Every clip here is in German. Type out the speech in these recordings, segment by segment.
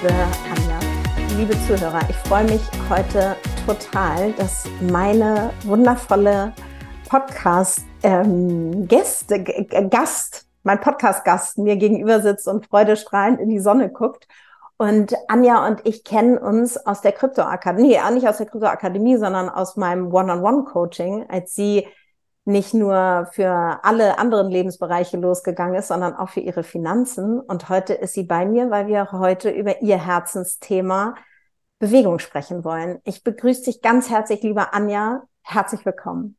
Liebe Anja, liebe Zuhörer, ich freue mich heute total, dass meine wundervolle Podcast ähm, Gast, mein Podcast-Gast mir gegenüber sitzt und freudestrahlend in die Sonne guckt. Und Anja und ich kennen uns aus der Kryptoakademie, nee, nicht aus der Kryptoakademie, sondern aus meinem One-on-One-Coaching, als sie nicht nur für alle anderen Lebensbereiche losgegangen ist, sondern auch für ihre Finanzen. Und heute ist sie bei mir, weil wir heute über ihr Herzensthema Bewegung sprechen wollen. Ich begrüße dich ganz herzlich, liebe Anja. Herzlich willkommen.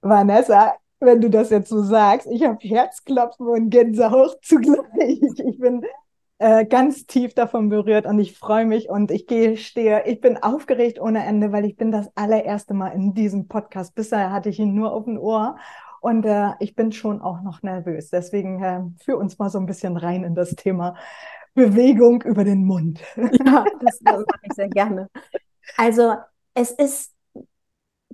Vanessa, wenn du das jetzt so sagst, ich habe Herzklopfen und Gänsehaut zugleich. Ich bin äh, ganz tief davon berührt und ich freue mich und ich gehe, stehe, ich bin aufgeregt ohne Ende, weil ich bin das allererste Mal in diesem Podcast. Bisher hatte ich ihn nur auf dem Ohr und äh, ich bin schon auch noch nervös. Deswegen äh, führ uns mal so ein bisschen rein in das Thema Bewegung über den Mund. Ja, das, das mache ich sehr gerne. Also es ist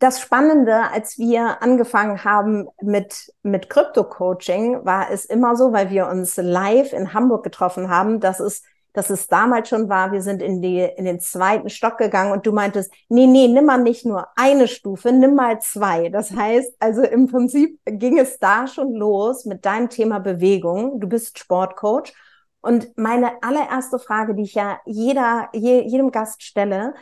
das Spannende, als wir angefangen haben mit, mit Crypto-Coaching, war es immer so, weil wir uns live in Hamburg getroffen haben, dass es, dass es damals schon war, wir sind in, die, in den zweiten Stock gegangen und du meintest, nee, nee, nimm mal nicht nur eine Stufe, nimm mal zwei. Das heißt, also im Prinzip ging es da schon los mit deinem Thema Bewegung. Du bist Sportcoach. Und meine allererste Frage, die ich ja jeder, je, jedem Gast stelle,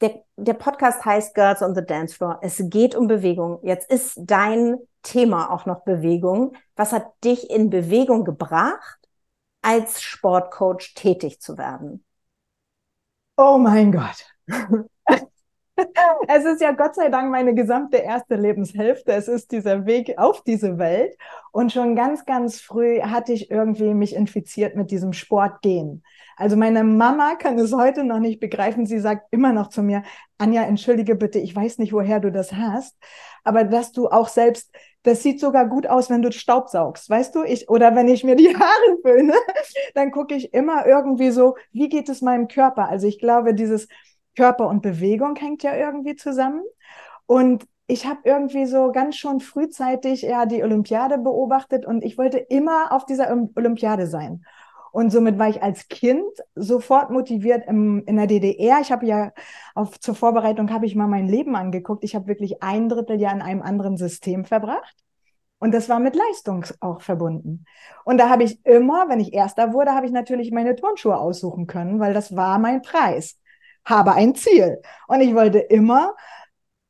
der, der Podcast heißt Girls on the Dance Floor. Es geht um Bewegung. Jetzt ist dein Thema auch noch Bewegung. Was hat dich in Bewegung gebracht, als Sportcoach tätig zu werden? Oh mein Gott. es ist ja Gott sei Dank meine gesamte erste Lebenshälfte. Es ist dieser Weg auf diese Welt. Und schon ganz, ganz früh hatte ich irgendwie mich infiziert mit diesem Sportgehen. Also meine Mama kann es heute noch nicht begreifen. Sie sagt immer noch zu mir, Anja, entschuldige bitte, ich weiß nicht, woher du das hast, aber dass du auch selbst, das sieht sogar gut aus, wenn du Staub saugst, weißt du? Ich, oder wenn ich mir die Haare föhne, dann gucke ich immer irgendwie so, wie geht es meinem Körper? Also ich glaube, dieses Körper und Bewegung hängt ja irgendwie zusammen. Und ich habe irgendwie so ganz schon frühzeitig ja die Olympiade beobachtet und ich wollte immer auf dieser Olympiade sein. Und somit war ich als Kind sofort motiviert im, in der DDR. Ich habe ja auf, zur Vorbereitung habe ich mal mein Leben angeguckt. Ich habe wirklich ein Dritteljahr in einem anderen System verbracht. Und das war mit Leistung auch verbunden. Und da habe ich immer, wenn ich Erster wurde, habe ich natürlich meine Turnschuhe aussuchen können, weil das war mein Preis. Habe ein Ziel. Und ich wollte immer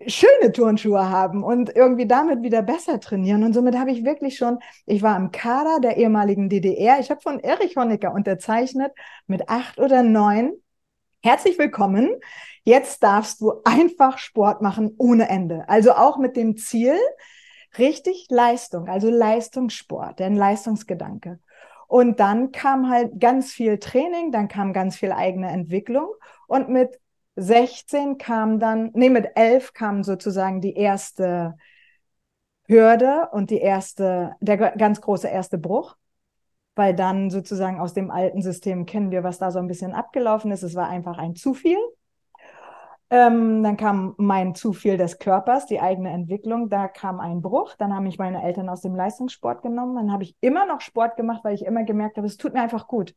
schöne Turnschuhe haben und irgendwie damit wieder besser trainieren. Und somit habe ich wirklich schon, ich war im Kader der ehemaligen DDR. Ich habe von Erich Honecker unterzeichnet mit acht oder neun. Herzlich willkommen. Jetzt darfst du einfach Sport machen ohne Ende. Also auch mit dem Ziel, richtig Leistung, also Leistungssport, denn Leistungsgedanke. Und dann kam halt ganz viel Training, dann kam ganz viel eigene Entwicklung. Und mit 16 kam dann, nee, mit 11 kam sozusagen die erste Hürde und die erste, der ganz große erste Bruch, weil dann sozusagen aus dem alten System kennen wir, was da so ein bisschen abgelaufen ist. Es war einfach ein zu viel. Ähm, dann kam mein zu viel des Körpers, die eigene Entwicklung. Da kam ein Bruch. Dann haben mich meine Eltern aus dem Leistungssport genommen. Dann habe ich immer noch Sport gemacht, weil ich immer gemerkt habe, es tut mir einfach gut.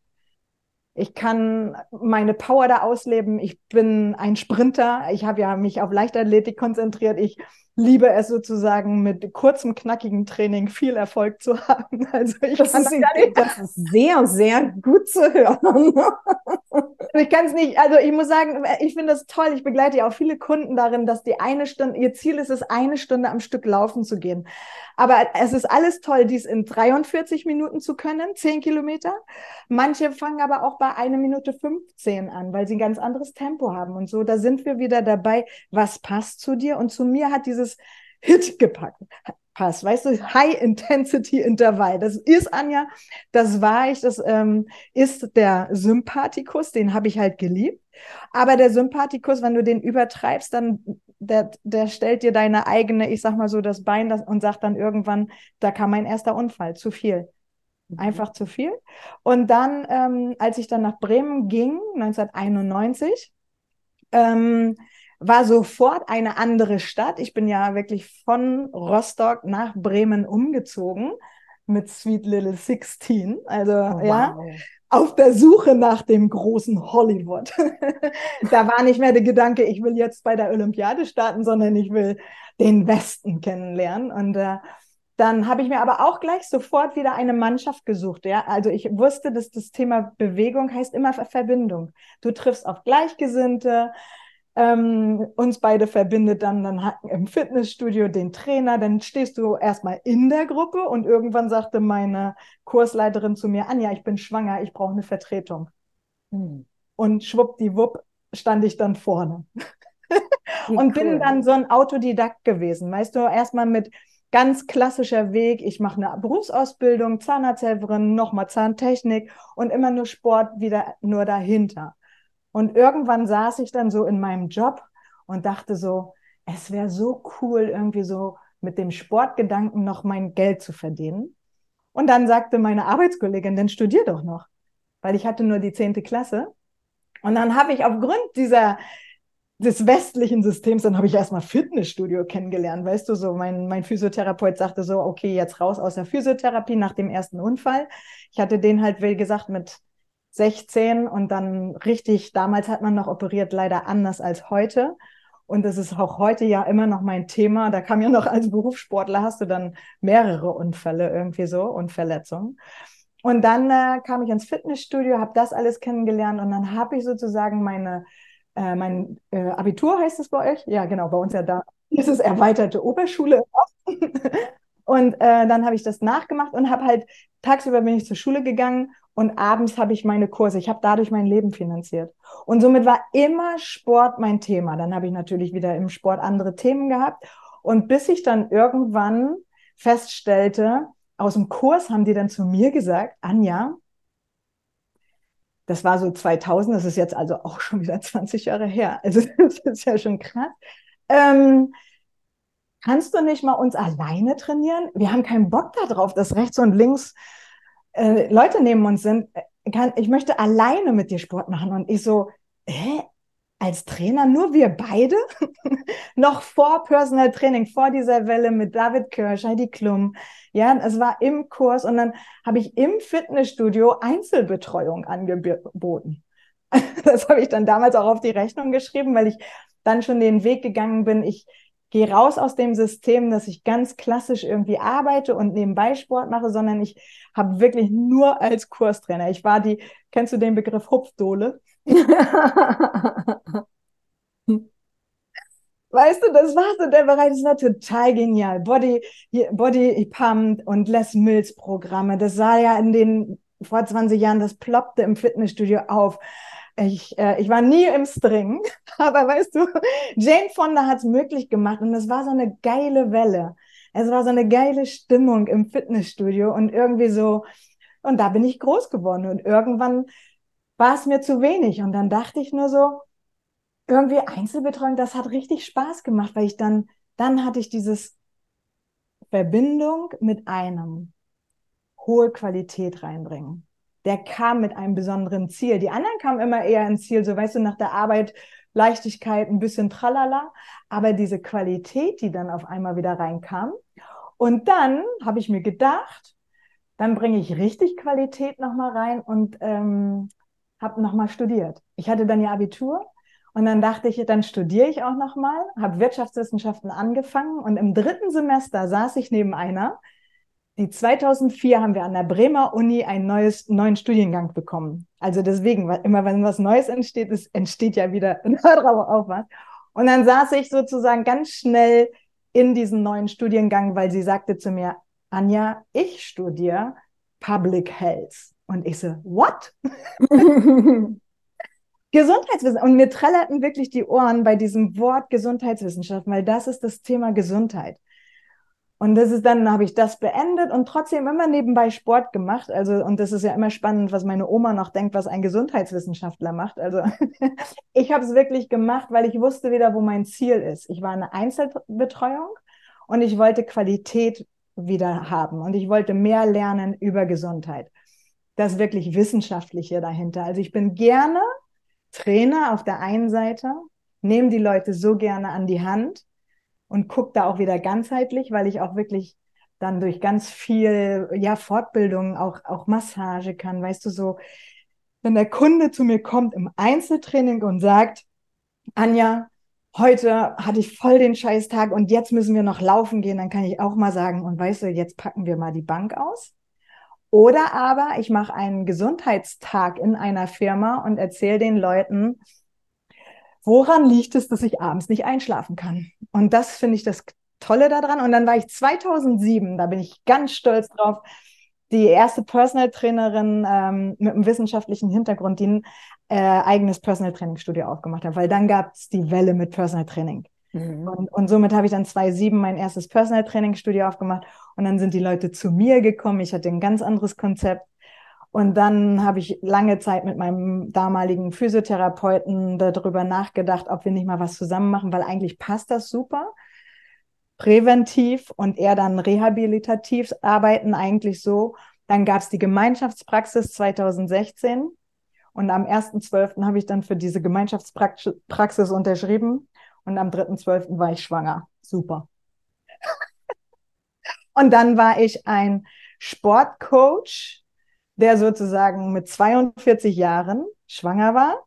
Ich kann meine Power da ausleben. Ich bin ein Sprinter. Ich habe ja mich auf Leichtathletik konzentriert. Ich liebe es sozusagen mit kurzem, knackigen Training viel Erfolg zu haben. Also ich das, kann ist, das ist sehr, sehr gut zu hören. ich kann es nicht, also ich muss sagen, ich finde das toll. Ich begleite ja auch viele Kunden darin, dass die eine Stunde, ihr Ziel ist es, eine Stunde am Stück laufen zu gehen. Aber es ist alles toll, dies in 43 Minuten zu können, 10 Kilometer. Manche fangen aber auch bei einer Minute 15 an, weil sie ein ganz anderes Tempo haben und so. Da sind wir wieder dabei, was passt zu dir. Und zu mir hat dieses Hit gepackt. Pass, weißt du, High Intensity Intervall. Das ist Anja, das war ich, das ähm, ist der Sympathikus, den habe ich halt geliebt. Aber der Sympathikus, wenn du den übertreibst, dann der, der stellt dir deine eigene, ich sag mal so, das Bein das, und sagt dann irgendwann, da kam mein erster Unfall, zu viel. Mhm. Einfach zu viel. Und dann, ähm, als ich dann nach Bremen ging, 1991, ähm, war sofort eine andere Stadt. Ich bin ja wirklich von Rostock nach Bremen umgezogen mit Sweet Little 16. Also oh, wow. ja, auf der Suche nach dem großen Hollywood. da war nicht mehr der Gedanke, ich will jetzt bei der Olympiade starten, sondern ich will den Westen kennenlernen. Und äh, dann habe ich mir aber auch gleich sofort wieder eine Mannschaft gesucht. Ja, also ich wusste, dass das Thema Bewegung heißt immer Verbindung. Du triffst auf Gleichgesinnte, ähm, uns beide verbindet dann, dann im Fitnessstudio den Trainer, dann stehst du erstmal in der Gruppe und irgendwann sagte meine Kursleiterin zu mir, Anja, ich bin schwanger, ich brauche eine Vertretung. Hm. Und schwuppdiwupp stand ich dann vorne. und cool. bin dann so ein Autodidakt gewesen, weißt du, erstmal mit ganz klassischer Weg, ich mache eine Berufsausbildung, Zahnarzthelferin, nochmal Zahntechnik und immer nur Sport wieder nur dahinter. Und irgendwann saß ich dann so in meinem Job und dachte so, es wäre so cool, irgendwie so mit dem Sportgedanken noch mein Geld zu verdienen. Und dann sagte meine Arbeitskollegin, dann studier doch noch, weil ich hatte nur die zehnte Klasse. Und dann habe ich aufgrund dieser des westlichen Systems, dann habe ich erstmal Fitnessstudio kennengelernt, weißt du, so mein, mein Physiotherapeut sagte so, okay, jetzt raus aus der Physiotherapie nach dem ersten Unfall. Ich hatte den halt, wie gesagt, mit 16 und dann richtig, damals hat man noch operiert, leider anders als heute. Und das ist auch heute ja immer noch mein Thema. Da kam ja noch als Berufssportler hast du dann mehrere Unfälle irgendwie so und Verletzungen. Und dann äh, kam ich ins Fitnessstudio, habe das alles kennengelernt und dann habe ich sozusagen meine, äh, mein äh, Abitur heißt es bei euch? Ja, genau, bei uns ja da ist es erweiterte Oberschule. und äh, dann habe ich das nachgemacht und habe halt tagsüber bin ich zur Schule gegangen und abends habe ich meine Kurse. Ich habe dadurch mein Leben finanziert. Und somit war immer Sport mein Thema. Dann habe ich natürlich wieder im Sport andere Themen gehabt. Und bis ich dann irgendwann feststellte, aus dem Kurs haben die dann zu mir gesagt, Anja, das war so 2000, das ist jetzt also auch schon wieder 20 Jahre her. Also das ist ja schon krass. Ähm, kannst du nicht mal uns alleine trainieren? Wir haben keinen Bock darauf, dass rechts und links äh, Leute neben uns sind, äh, kann, ich möchte alleine mit dir Sport machen. Und ich so, hä? Als Trainer nur wir beide? Noch vor Personal Training, vor dieser Welle mit David Kirsch, Heidi Klum. Ja, es war im Kurs und dann habe ich im Fitnessstudio Einzelbetreuung angeboten. Das habe ich dann damals auch auf die Rechnung geschrieben, weil ich dann schon den Weg gegangen bin. Ich gehe raus aus dem System, dass ich ganz klassisch irgendwie arbeite und nebenbei Sport mache, sondern ich habe wirklich nur als Kurstrainer. Ich war die, kennst du den Begriff Hupfdohle? Weißt du, das war so der Bereich, das war total genial. Body, Body Pumped und Les Mills Programme, das sah ja in den, vor 20 Jahren, das ploppte im Fitnessstudio auf. Ich, äh, ich war nie im String, aber weißt du, Jane Fonda hat es möglich gemacht und es war so eine geile Welle. Es war so eine geile Stimmung im Fitnessstudio und irgendwie so, und da bin ich groß geworden und irgendwann war es mir zu wenig und dann dachte ich nur so, irgendwie Einzelbetreuung, das hat richtig Spaß gemacht, weil ich dann, dann hatte ich dieses Verbindung mit einem hohe Qualität reinbringen der kam mit einem besonderen Ziel. Die anderen kamen immer eher ins Ziel, so weißt du, nach der Arbeit Leichtigkeit, ein bisschen tralala, aber diese Qualität, die dann auf einmal wieder reinkam. Und dann habe ich mir gedacht, dann bringe ich richtig Qualität nochmal rein und ähm, habe nochmal studiert. Ich hatte dann ja Abitur und dann dachte ich, dann studiere ich auch nochmal, habe Wirtschaftswissenschaften angefangen und im dritten Semester saß ich neben einer, die 2004 haben wir an der Bremer Uni einen neues, neuen Studiengang bekommen. Also deswegen, immer wenn was Neues entsteht, es entsteht ja wieder drauf auch was. Und dann saß ich sozusagen ganz schnell in diesen neuen Studiengang, weil sie sagte zu mir, Anja, ich studiere Public Health. Und ich so, what? Gesundheitswissen. Und mir trällerten wirklich die Ohren bei diesem Wort Gesundheitswissenschaft, weil das ist das Thema Gesundheit. Und das ist dann, habe ich das beendet und trotzdem immer nebenbei Sport gemacht. Also, und das ist ja immer spannend, was meine Oma noch denkt, was ein Gesundheitswissenschaftler macht. Also, ich habe es wirklich gemacht, weil ich wusste wieder, wo mein Ziel ist. Ich war eine Einzelbetreuung und ich wollte Qualität wieder haben und ich wollte mehr lernen über Gesundheit. Das wirklich Wissenschaftliche dahinter. Also, ich bin gerne Trainer auf der einen Seite, nehme die Leute so gerne an die Hand und gucke da auch wieder ganzheitlich, weil ich auch wirklich dann durch ganz viel ja Fortbildung auch auch Massage kann, weißt du so, wenn der Kunde zu mir kommt im Einzeltraining und sagt, Anja, heute hatte ich voll den Scheißtag und jetzt müssen wir noch laufen gehen, dann kann ich auch mal sagen und weißt du, jetzt packen wir mal die Bank aus. Oder aber ich mache einen Gesundheitstag in einer Firma und erzähle den Leuten, woran liegt es, dass ich abends nicht einschlafen kann? Und das finde ich das Tolle daran. Und dann war ich 2007, da bin ich ganz stolz drauf, die erste Personal Trainerin ähm, mit einem wissenschaftlichen Hintergrund, die ein äh, eigenes Personal Training Studio aufgemacht hat, weil dann gab es die Welle mit Personal Training. Mhm. Und, und somit habe ich dann 2007 mein erstes Personal Training Studio aufgemacht und dann sind die Leute zu mir gekommen. Ich hatte ein ganz anderes Konzept und dann habe ich lange Zeit mit meinem damaligen Physiotherapeuten darüber nachgedacht, ob wir nicht mal was zusammen machen, weil eigentlich passt das super. Präventiv und eher dann rehabilitativ arbeiten eigentlich so. Dann gab es die Gemeinschaftspraxis 2016 und am 1.12. habe ich dann für diese Gemeinschaftspraxis unterschrieben und am 3.12. war ich schwanger. Super. und dann war ich ein Sportcoach der sozusagen mit 42 Jahren schwanger war,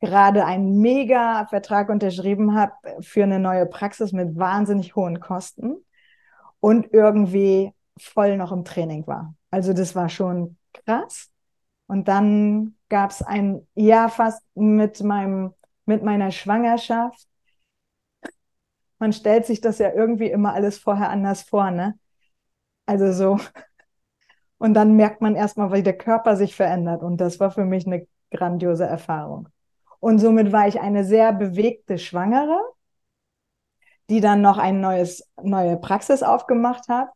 gerade einen mega Vertrag unterschrieben hat für eine neue Praxis mit wahnsinnig hohen Kosten und irgendwie voll noch im Training war. Also das war schon krass. Und dann gab es ein Jahr fast mit meinem, mit meiner Schwangerschaft. Man stellt sich das ja irgendwie immer alles vorher anders vor, ne? Also so, und dann merkt man erstmal, wie der Körper sich verändert. Und das war für mich eine grandiose Erfahrung. Und somit war ich eine sehr bewegte Schwangere, die dann noch eine neues, neue Praxis aufgemacht hat.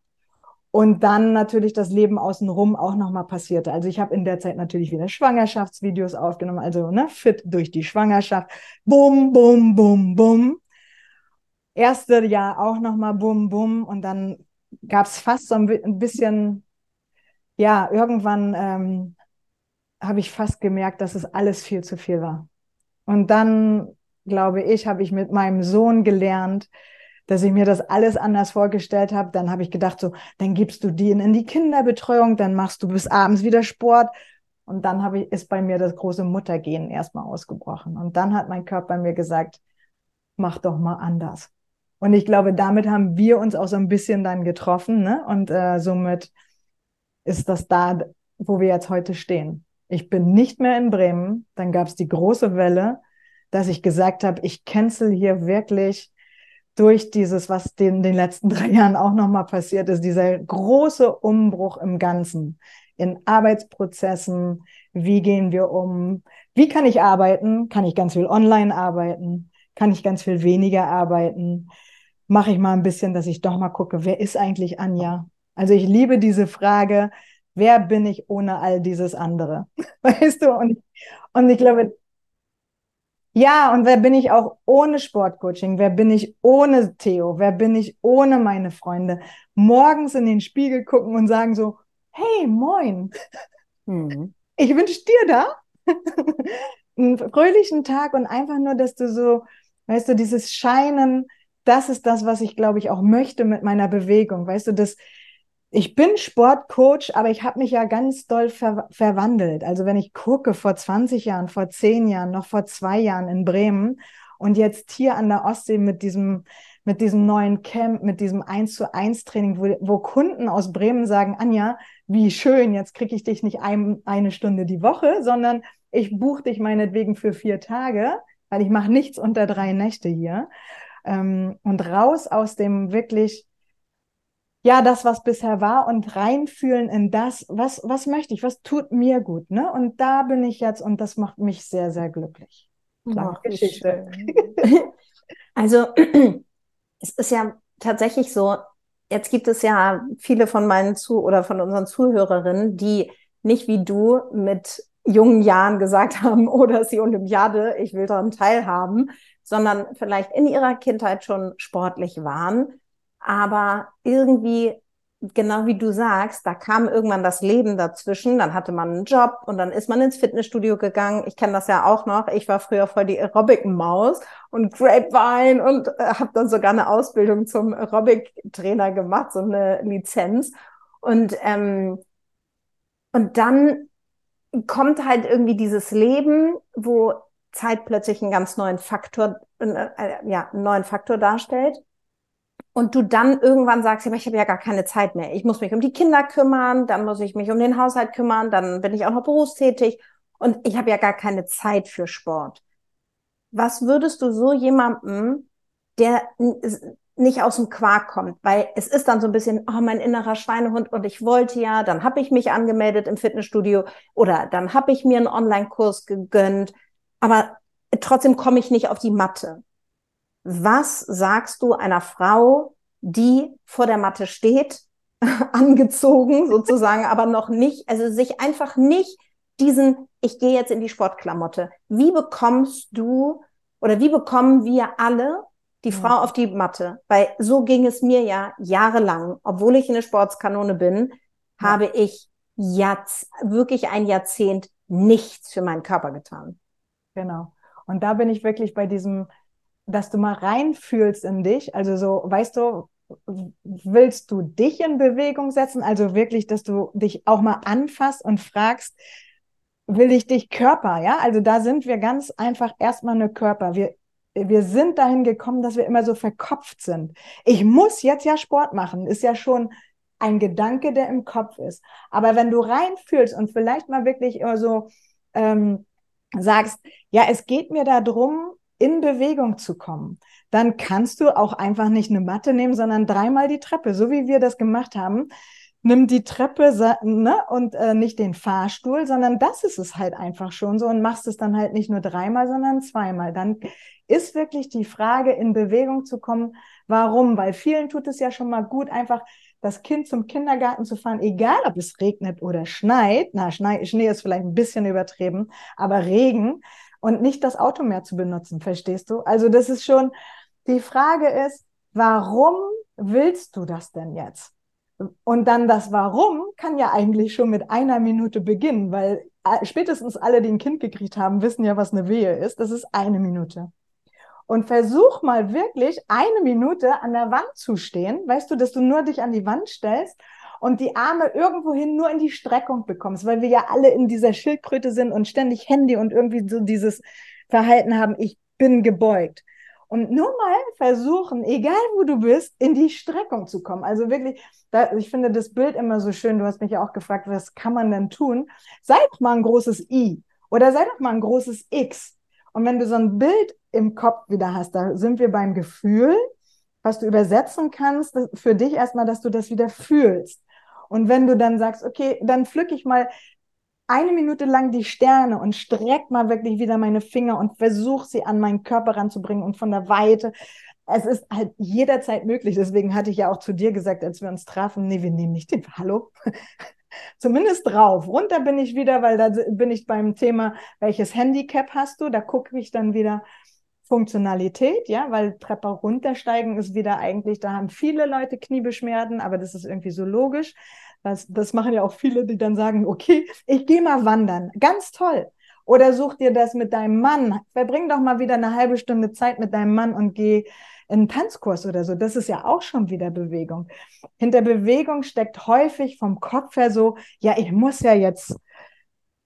Und dann natürlich das Leben außenrum auch nochmal passierte. Also ich habe in der Zeit natürlich wieder Schwangerschaftsvideos aufgenommen, also ne, fit durch die Schwangerschaft. Bum, bum, bum, bum. Erste Jahr auch nochmal bum, bum. Und dann gab es fast so ein bisschen ja, irgendwann ähm, habe ich fast gemerkt, dass es alles viel zu viel war. Und dann, glaube ich, habe ich mit meinem Sohn gelernt, dass ich mir das alles anders vorgestellt habe. Dann habe ich gedacht, so, dann gibst du die in die Kinderbetreuung, dann machst du bis abends wieder Sport. Und dann habe ich, ist bei mir das große Muttergehen erstmal ausgebrochen. Und dann hat mein Körper mir gesagt, mach doch mal anders. Und ich glaube, damit haben wir uns auch so ein bisschen dann getroffen, ne? Und äh, somit ist das da, wo wir jetzt heute stehen. Ich bin nicht mehr in Bremen. Dann gab es die große Welle, dass ich gesagt habe, ich cancel hier wirklich durch dieses, was in den letzten drei Jahren auch nochmal passiert ist, dieser große Umbruch im Ganzen, in Arbeitsprozessen, wie gehen wir um, wie kann ich arbeiten, kann ich ganz viel online arbeiten, kann ich ganz viel weniger arbeiten, mache ich mal ein bisschen, dass ich doch mal gucke, wer ist eigentlich Anja? Also ich liebe diese Frage, wer bin ich ohne all dieses andere? Weißt du? Und, und ich glaube, ja, und wer bin ich auch ohne Sportcoaching? Wer bin ich ohne Theo? Wer bin ich ohne meine Freunde? Morgens in den Spiegel gucken und sagen so, hey, moin. Mhm. Ich wünsche dir da einen fröhlichen Tag und einfach nur, dass du so, weißt du, dieses Scheinen, das ist das, was ich, glaube ich, auch möchte mit meiner Bewegung. Weißt du, dass ich bin Sportcoach, aber ich habe mich ja ganz doll ver verwandelt. Also wenn ich gucke, vor 20 Jahren, vor 10 Jahren, noch vor zwei Jahren in Bremen und jetzt hier an der Ostsee mit diesem, mit diesem neuen Camp, mit diesem 1 zu 1 Training, wo, wo Kunden aus Bremen sagen, Anja, wie schön, jetzt kriege ich dich nicht ein, eine Stunde die Woche, sondern ich buche dich meinetwegen für vier Tage, weil ich mache nichts unter drei Nächte hier. Ähm, und raus aus dem wirklich ja, das, was bisher war und reinfühlen in das, was, was möchte ich, was tut mir gut, ne? Und da bin ich jetzt und das macht mich sehr, sehr glücklich. Lange Geschichte. Also, es ist ja tatsächlich so, jetzt gibt es ja viele von meinen Zu- oder von unseren Zuhörerinnen, die nicht wie du mit jungen Jahren gesagt haben, oder oh, ist die Olympiade, ich will daran teilhaben, sondern vielleicht in ihrer Kindheit schon sportlich waren aber irgendwie, genau wie du sagst, da kam irgendwann das Leben dazwischen. Dann hatte man einen Job und dann ist man ins Fitnessstudio gegangen. Ich kenne das ja auch noch. Ich war früher voll die Aerobic-Maus und Grapevine und äh, habe dann sogar eine Ausbildung zum Aerobic-Trainer gemacht, so eine Lizenz. Und, ähm, und dann kommt halt irgendwie dieses Leben, wo Zeit plötzlich einen ganz neuen Faktor, äh, äh, ja, einen neuen Faktor darstellt und du dann irgendwann sagst, aber ich habe ja gar keine Zeit mehr. Ich muss mich um die Kinder kümmern, dann muss ich mich um den Haushalt kümmern, dann bin ich auch noch berufstätig und ich habe ja gar keine Zeit für Sport. Was würdest du so jemandem, der nicht aus dem Quark kommt, weil es ist dann so ein bisschen, oh, mein innerer Schweinehund und ich wollte ja, dann habe ich mich angemeldet im Fitnessstudio oder dann habe ich mir einen Online-Kurs gegönnt, aber trotzdem komme ich nicht auf die Matte. Was sagst du einer Frau, die vor der Matte steht, angezogen sozusagen, aber noch nicht, also sich einfach nicht diesen, ich gehe jetzt in die Sportklamotte. Wie bekommst du oder wie bekommen wir alle die ja. Frau auf die Matte? Weil so ging es mir ja jahrelang, obwohl ich eine Sportskanone bin, ja. habe ich jetzt wirklich ein Jahrzehnt nichts für meinen Körper getan. Genau. Und da bin ich wirklich bei diesem dass du mal reinfühlst in dich. Also so, weißt du, willst du dich in Bewegung setzen? Also wirklich, dass du dich auch mal anfasst und fragst, will ich dich Körper? Ja, also da sind wir ganz einfach erstmal eine Körper. Wir, wir sind dahin gekommen, dass wir immer so verkopft sind. Ich muss jetzt ja Sport machen, ist ja schon ein Gedanke, der im Kopf ist. Aber wenn du reinfühlst und vielleicht mal wirklich immer so ähm, sagst, ja, es geht mir darum, in Bewegung zu kommen, dann kannst du auch einfach nicht eine Matte nehmen, sondern dreimal die Treppe, so wie wir das gemacht haben. Nimm die Treppe ne, und äh, nicht den Fahrstuhl, sondern das ist es halt einfach schon so und machst es dann halt nicht nur dreimal, sondern zweimal. Dann ist wirklich die Frage, in Bewegung zu kommen. Warum? Weil vielen tut es ja schon mal gut, einfach das Kind zum Kindergarten zu fahren, egal ob es regnet oder schneit. Na, Schnee ist vielleicht ein bisschen übertrieben, aber Regen, und nicht das Auto mehr zu benutzen, verstehst du? Also das ist schon, die Frage ist, warum willst du das denn jetzt? Und dann das Warum kann ja eigentlich schon mit einer Minute beginnen, weil äh, spätestens alle, die ein Kind gekriegt haben, wissen ja, was eine Wehe ist. Das ist eine Minute. Und versuch mal wirklich eine Minute an der Wand zu stehen, weißt du, dass du nur dich an die Wand stellst und die Arme irgendwohin nur in die Streckung bekommst, weil wir ja alle in dieser Schildkröte sind und ständig Handy und irgendwie so dieses Verhalten haben, ich bin gebeugt. Und nur mal versuchen, egal wo du bist, in die Streckung zu kommen. Also wirklich, da, ich finde das Bild immer so schön. Du hast mich ja auch gefragt, was kann man denn tun? Sei doch mal ein großes I oder sei doch mal ein großes X. Und wenn du so ein Bild im Kopf wieder hast, da sind wir beim Gefühl, was du übersetzen kannst, für dich erstmal, dass du das wieder fühlst. Und wenn du dann sagst, okay, dann pflücke ich mal eine Minute lang die Sterne und streck mal wirklich wieder meine Finger und versuche sie an meinen Körper ranzubringen und von der Weite. Es ist halt jederzeit möglich. Deswegen hatte ich ja auch zu dir gesagt, als wir uns trafen, nee, wir nehmen nicht den, hallo? Zumindest drauf. Runter bin ich wieder, weil da bin ich beim Thema, welches Handicap hast du? Da gucke ich dann wieder, Funktionalität, ja, weil Treppe runtersteigen ist wieder eigentlich, da haben viele Leute Kniebeschwerden, aber das ist irgendwie so logisch. Das, das machen ja auch viele, die dann sagen, okay, ich gehe mal wandern. Ganz toll. Oder such dir das mit deinem Mann. Verbring doch mal wieder eine halbe Stunde Zeit mit deinem Mann und geh einen Tanzkurs oder so. Das ist ja auch schon wieder Bewegung. Hinter Bewegung steckt häufig vom Kopf her so, ja, ich muss ja jetzt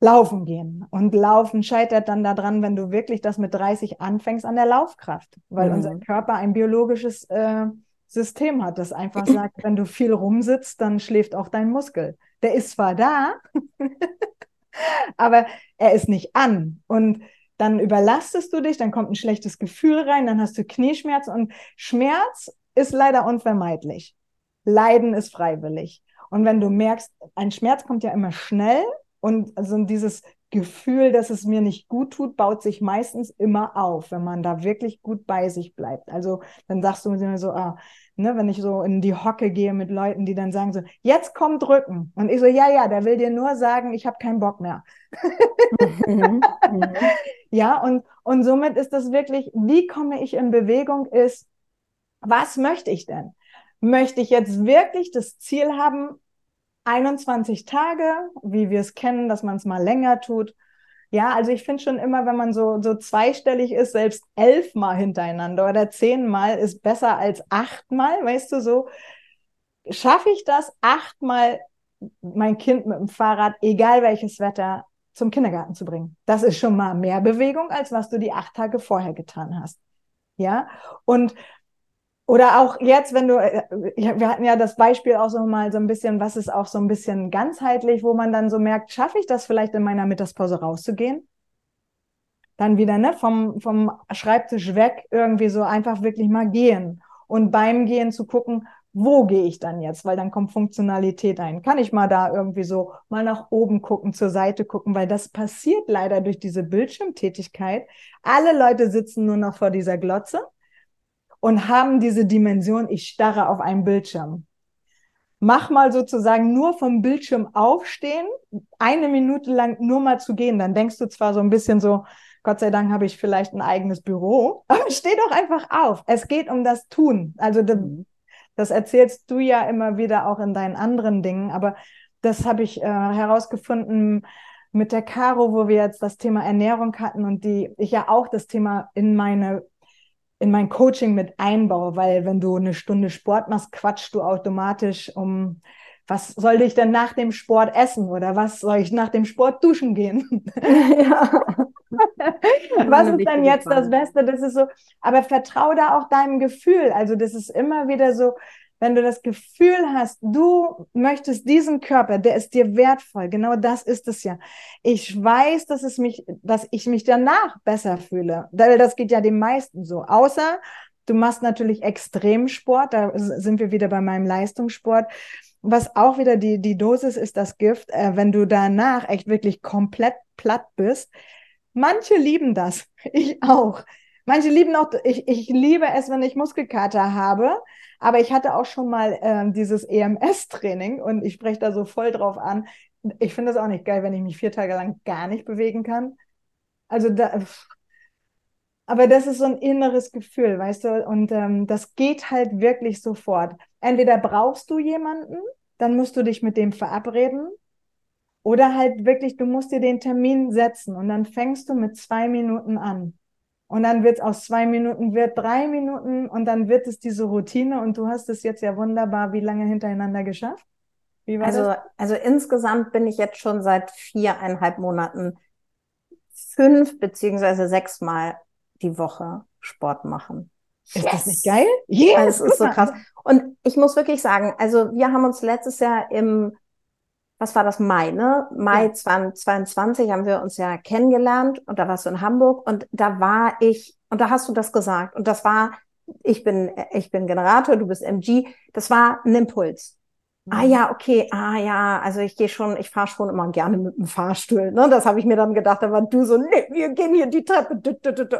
laufen gehen. Und laufen scheitert dann daran, wenn du wirklich das mit 30 anfängst an der Laufkraft, weil mhm. unser Körper ein biologisches äh, System hat, das einfach sagt, wenn du viel rumsitzt, dann schläft auch dein Muskel. Der ist zwar da, aber er ist nicht an. Und dann überlastest du dich, dann kommt ein schlechtes Gefühl rein, dann hast du Knieschmerzen und Schmerz ist leider unvermeidlich. Leiden ist freiwillig. Und wenn du merkst, ein Schmerz kommt ja immer schnell und also dieses Gefühl, dass es mir nicht gut tut, baut sich meistens immer auf, wenn man da wirklich gut bei sich bleibt. Also dann sagst du mir so, ah, ne, wenn ich so in die Hocke gehe mit Leuten, die dann sagen so, jetzt kommt Drücken. Und ich so, ja, ja, der will dir nur sagen, ich habe keinen Bock mehr. Mhm. Mhm. ja, und, und somit ist das wirklich, wie komme ich in Bewegung, ist, was möchte ich denn? Möchte ich jetzt wirklich das Ziel haben, 21 Tage, wie wir es kennen, dass man es mal länger tut. Ja, also ich finde schon immer, wenn man so, so zweistellig ist, selbst elfmal hintereinander oder zehnmal ist besser als achtmal, weißt du, so schaffe ich das achtmal mein Kind mit dem Fahrrad, egal welches Wetter, zum Kindergarten zu bringen. Das ist schon mal mehr Bewegung, als was du die acht Tage vorher getan hast. Ja, und oder auch jetzt, wenn du, äh, wir hatten ja das Beispiel auch so mal so ein bisschen, was ist auch so ein bisschen ganzheitlich, wo man dann so merkt, schaffe ich das vielleicht in meiner Mittagspause rauszugehen? Dann wieder, ne, vom, vom Schreibtisch weg irgendwie so einfach wirklich mal gehen. Und beim Gehen zu gucken, wo gehe ich dann jetzt? Weil dann kommt Funktionalität ein. Kann ich mal da irgendwie so mal nach oben gucken, zur Seite gucken, weil das passiert leider durch diese Bildschirmtätigkeit. Alle Leute sitzen nur noch vor dieser Glotze und haben diese Dimension, ich starre auf einen Bildschirm. Mach mal sozusagen nur vom Bildschirm aufstehen, eine Minute lang nur mal zu gehen. Dann denkst du zwar so ein bisschen so, Gott sei Dank habe ich vielleicht ein eigenes Büro, aber steh doch einfach auf. Es geht um das Tun. Also das, mhm. das erzählst du ja immer wieder auch in deinen anderen Dingen, aber das habe ich äh, herausgefunden mit der Caro, wo wir jetzt das Thema Ernährung hatten und die ich ja auch das Thema in meine in mein Coaching mit einbaue, weil wenn du eine Stunde Sport machst, quatschst du automatisch um, was soll ich denn nach dem Sport essen oder was soll ich nach dem Sport duschen gehen? Ja. was ist denn jetzt das Beste? Das ist so, aber vertrau da auch deinem Gefühl. Also das ist immer wieder so, wenn du das Gefühl hast, du möchtest diesen Körper, der ist dir wertvoll, genau das ist es ja. Ich weiß, dass es mich, dass ich mich danach besser fühle. Das geht ja den meisten so. Außer du machst natürlich Extremsport, da sind wir wieder bei meinem Leistungssport. Was auch wieder die, die Dosis ist, das Gift, äh, wenn du danach echt wirklich komplett platt bist. Manche lieben das, ich auch. Manche lieben auch, ich, ich liebe es, wenn ich Muskelkater habe, aber ich hatte auch schon mal äh, dieses EMS-Training und ich spreche da so voll drauf an. Ich finde das auch nicht geil, wenn ich mich vier Tage lang gar nicht bewegen kann. Also da, aber das ist so ein inneres Gefühl, weißt du, und ähm, das geht halt wirklich sofort. Entweder brauchst du jemanden, dann musst du dich mit dem verabreden, oder halt wirklich, du musst dir den Termin setzen und dann fängst du mit zwei Minuten an. Und dann wird es aus zwei Minuten, wird drei Minuten und dann wird es diese Routine und du hast es jetzt ja wunderbar wie lange hintereinander geschafft? also, das? also insgesamt bin ich jetzt schon seit viereinhalb Monaten fünf beziehungsweise sechsmal die Woche Sport machen. Ist yes. das nicht geil? Yes, also, es ist so krass. Und ich muss wirklich sagen, also wir haben uns letztes Jahr im was war das, Mai, ne? Mai ja. 2022 haben wir uns ja kennengelernt und da warst du in Hamburg und da war ich, und da hast du das gesagt und das war, ich bin, ich bin Generator, du bist MG, das war ein Impuls. Ah mhm. ja, okay, ah ja, also ich gehe schon, ich fahre schon immer gerne mit dem Fahrstuhl. Ne? Das habe ich mir dann gedacht, aber du so, nee, wir gehen hier die Treppe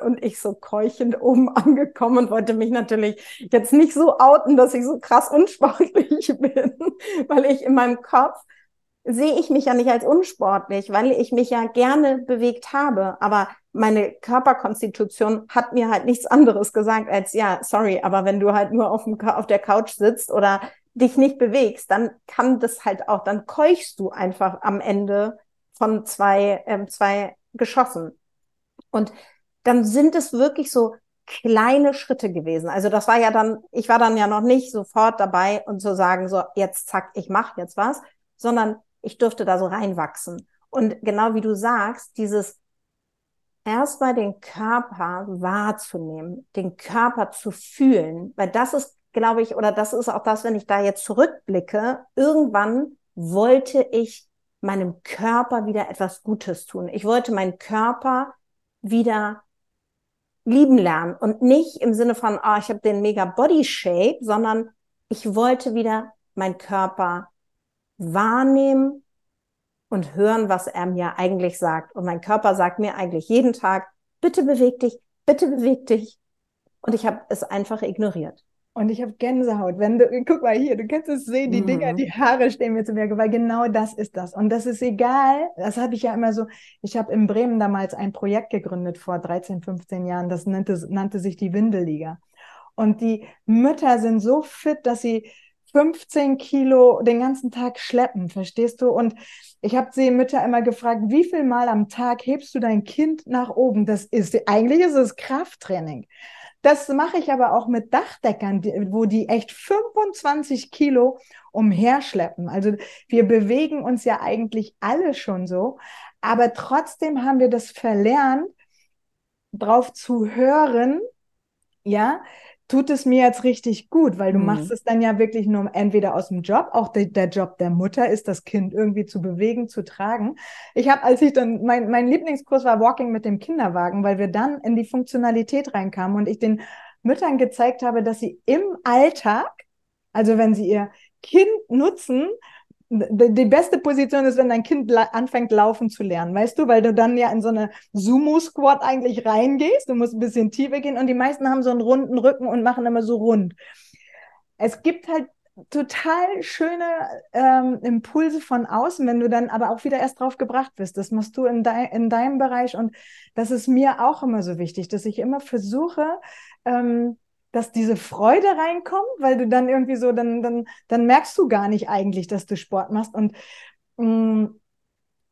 und ich so keuchend oben angekommen und wollte mich natürlich jetzt nicht so outen, dass ich so krass unsportlich bin, weil ich in meinem Kopf sehe ich mich ja nicht als unsportlich, weil ich mich ja gerne bewegt habe. Aber meine Körperkonstitution hat mir halt nichts anderes gesagt als, ja, sorry, aber wenn du halt nur auf, dem, auf der Couch sitzt oder dich nicht bewegst, dann kann das halt auch, dann keuchst du einfach am Ende von zwei, ähm, zwei Geschossen. Und dann sind es wirklich so kleine Schritte gewesen. Also das war ja dann, ich war dann ja noch nicht sofort dabei und zu sagen, so jetzt zack, ich mache jetzt was, sondern ich durfte da so reinwachsen. Und genau wie du sagst, dieses erstmal den Körper wahrzunehmen, den Körper zu fühlen, weil das ist, glaube ich, oder das ist auch das, wenn ich da jetzt zurückblicke, irgendwann wollte ich meinem Körper wieder etwas Gutes tun. Ich wollte meinen Körper wieder lieben lernen und nicht im Sinne von, ah, oh, ich habe den mega Body Shape, sondern ich wollte wieder meinen Körper wahrnehmen und hören, was er mir eigentlich sagt. Und mein Körper sagt mir eigentlich jeden Tag, bitte beweg dich, bitte beweg dich. Und ich habe es einfach ignoriert. Und ich habe Gänsehaut. Wenn du, guck mal hier, du kannst es sehen, die mhm. Dinger, die Haare stehen mir zu Berge, weil genau das ist das. Und das ist egal. Das habe ich ja immer so. Ich habe in Bremen damals ein Projekt gegründet vor 13, 15 Jahren. Das nannte, nannte sich die Windelliga. Und die Mütter sind so fit, dass sie 15 Kilo den ganzen Tag schleppen, verstehst du? Und ich habe sie Mütter immer gefragt, wie viel Mal am Tag hebst du dein Kind nach oben? Das ist, eigentlich ist es Krafttraining. Das mache ich aber auch mit Dachdeckern, wo die echt 25 Kilo umherschleppen. Also wir bewegen uns ja eigentlich alle schon so, aber trotzdem haben wir das verlernt, drauf zu hören, ja, tut es mir jetzt richtig gut, weil du mhm. machst es dann ja wirklich nur entweder aus dem Job, auch de, der Job der Mutter ist, das Kind irgendwie zu bewegen, zu tragen. Ich habe, als ich dann, mein, mein Lieblingskurs war Walking mit dem Kinderwagen, weil wir dann in die Funktionalität reinkamen und ich den Müttern gezeigt habe, dass sie im Alltag, also wenn sie ihr Kind nutzen, die beste Position ist, wenn dein Kind anfängt laufen zu lernen, weißt du, weil du dann ja in so eine Sumo-Squat eigentlich reingehst, du musst ein bisschen tiefer gehen und die meisten haben so einen runden Rücken und machen immer so rund. Es gibt halt total schöne ähm, Impulse von außen, wenn du dann aber auch wieder erst drauf gebracht bist. Das machst du in, de in deinem Bereich und das ist mir auch immer so wichtig, dass ich immer versuche, ähm, dass diese Freude reinkommt, weil du dann irgendwie so, dann, dann, dann merkst du gar nicht eigentlich, dass du Sport machst. Und mh, mm,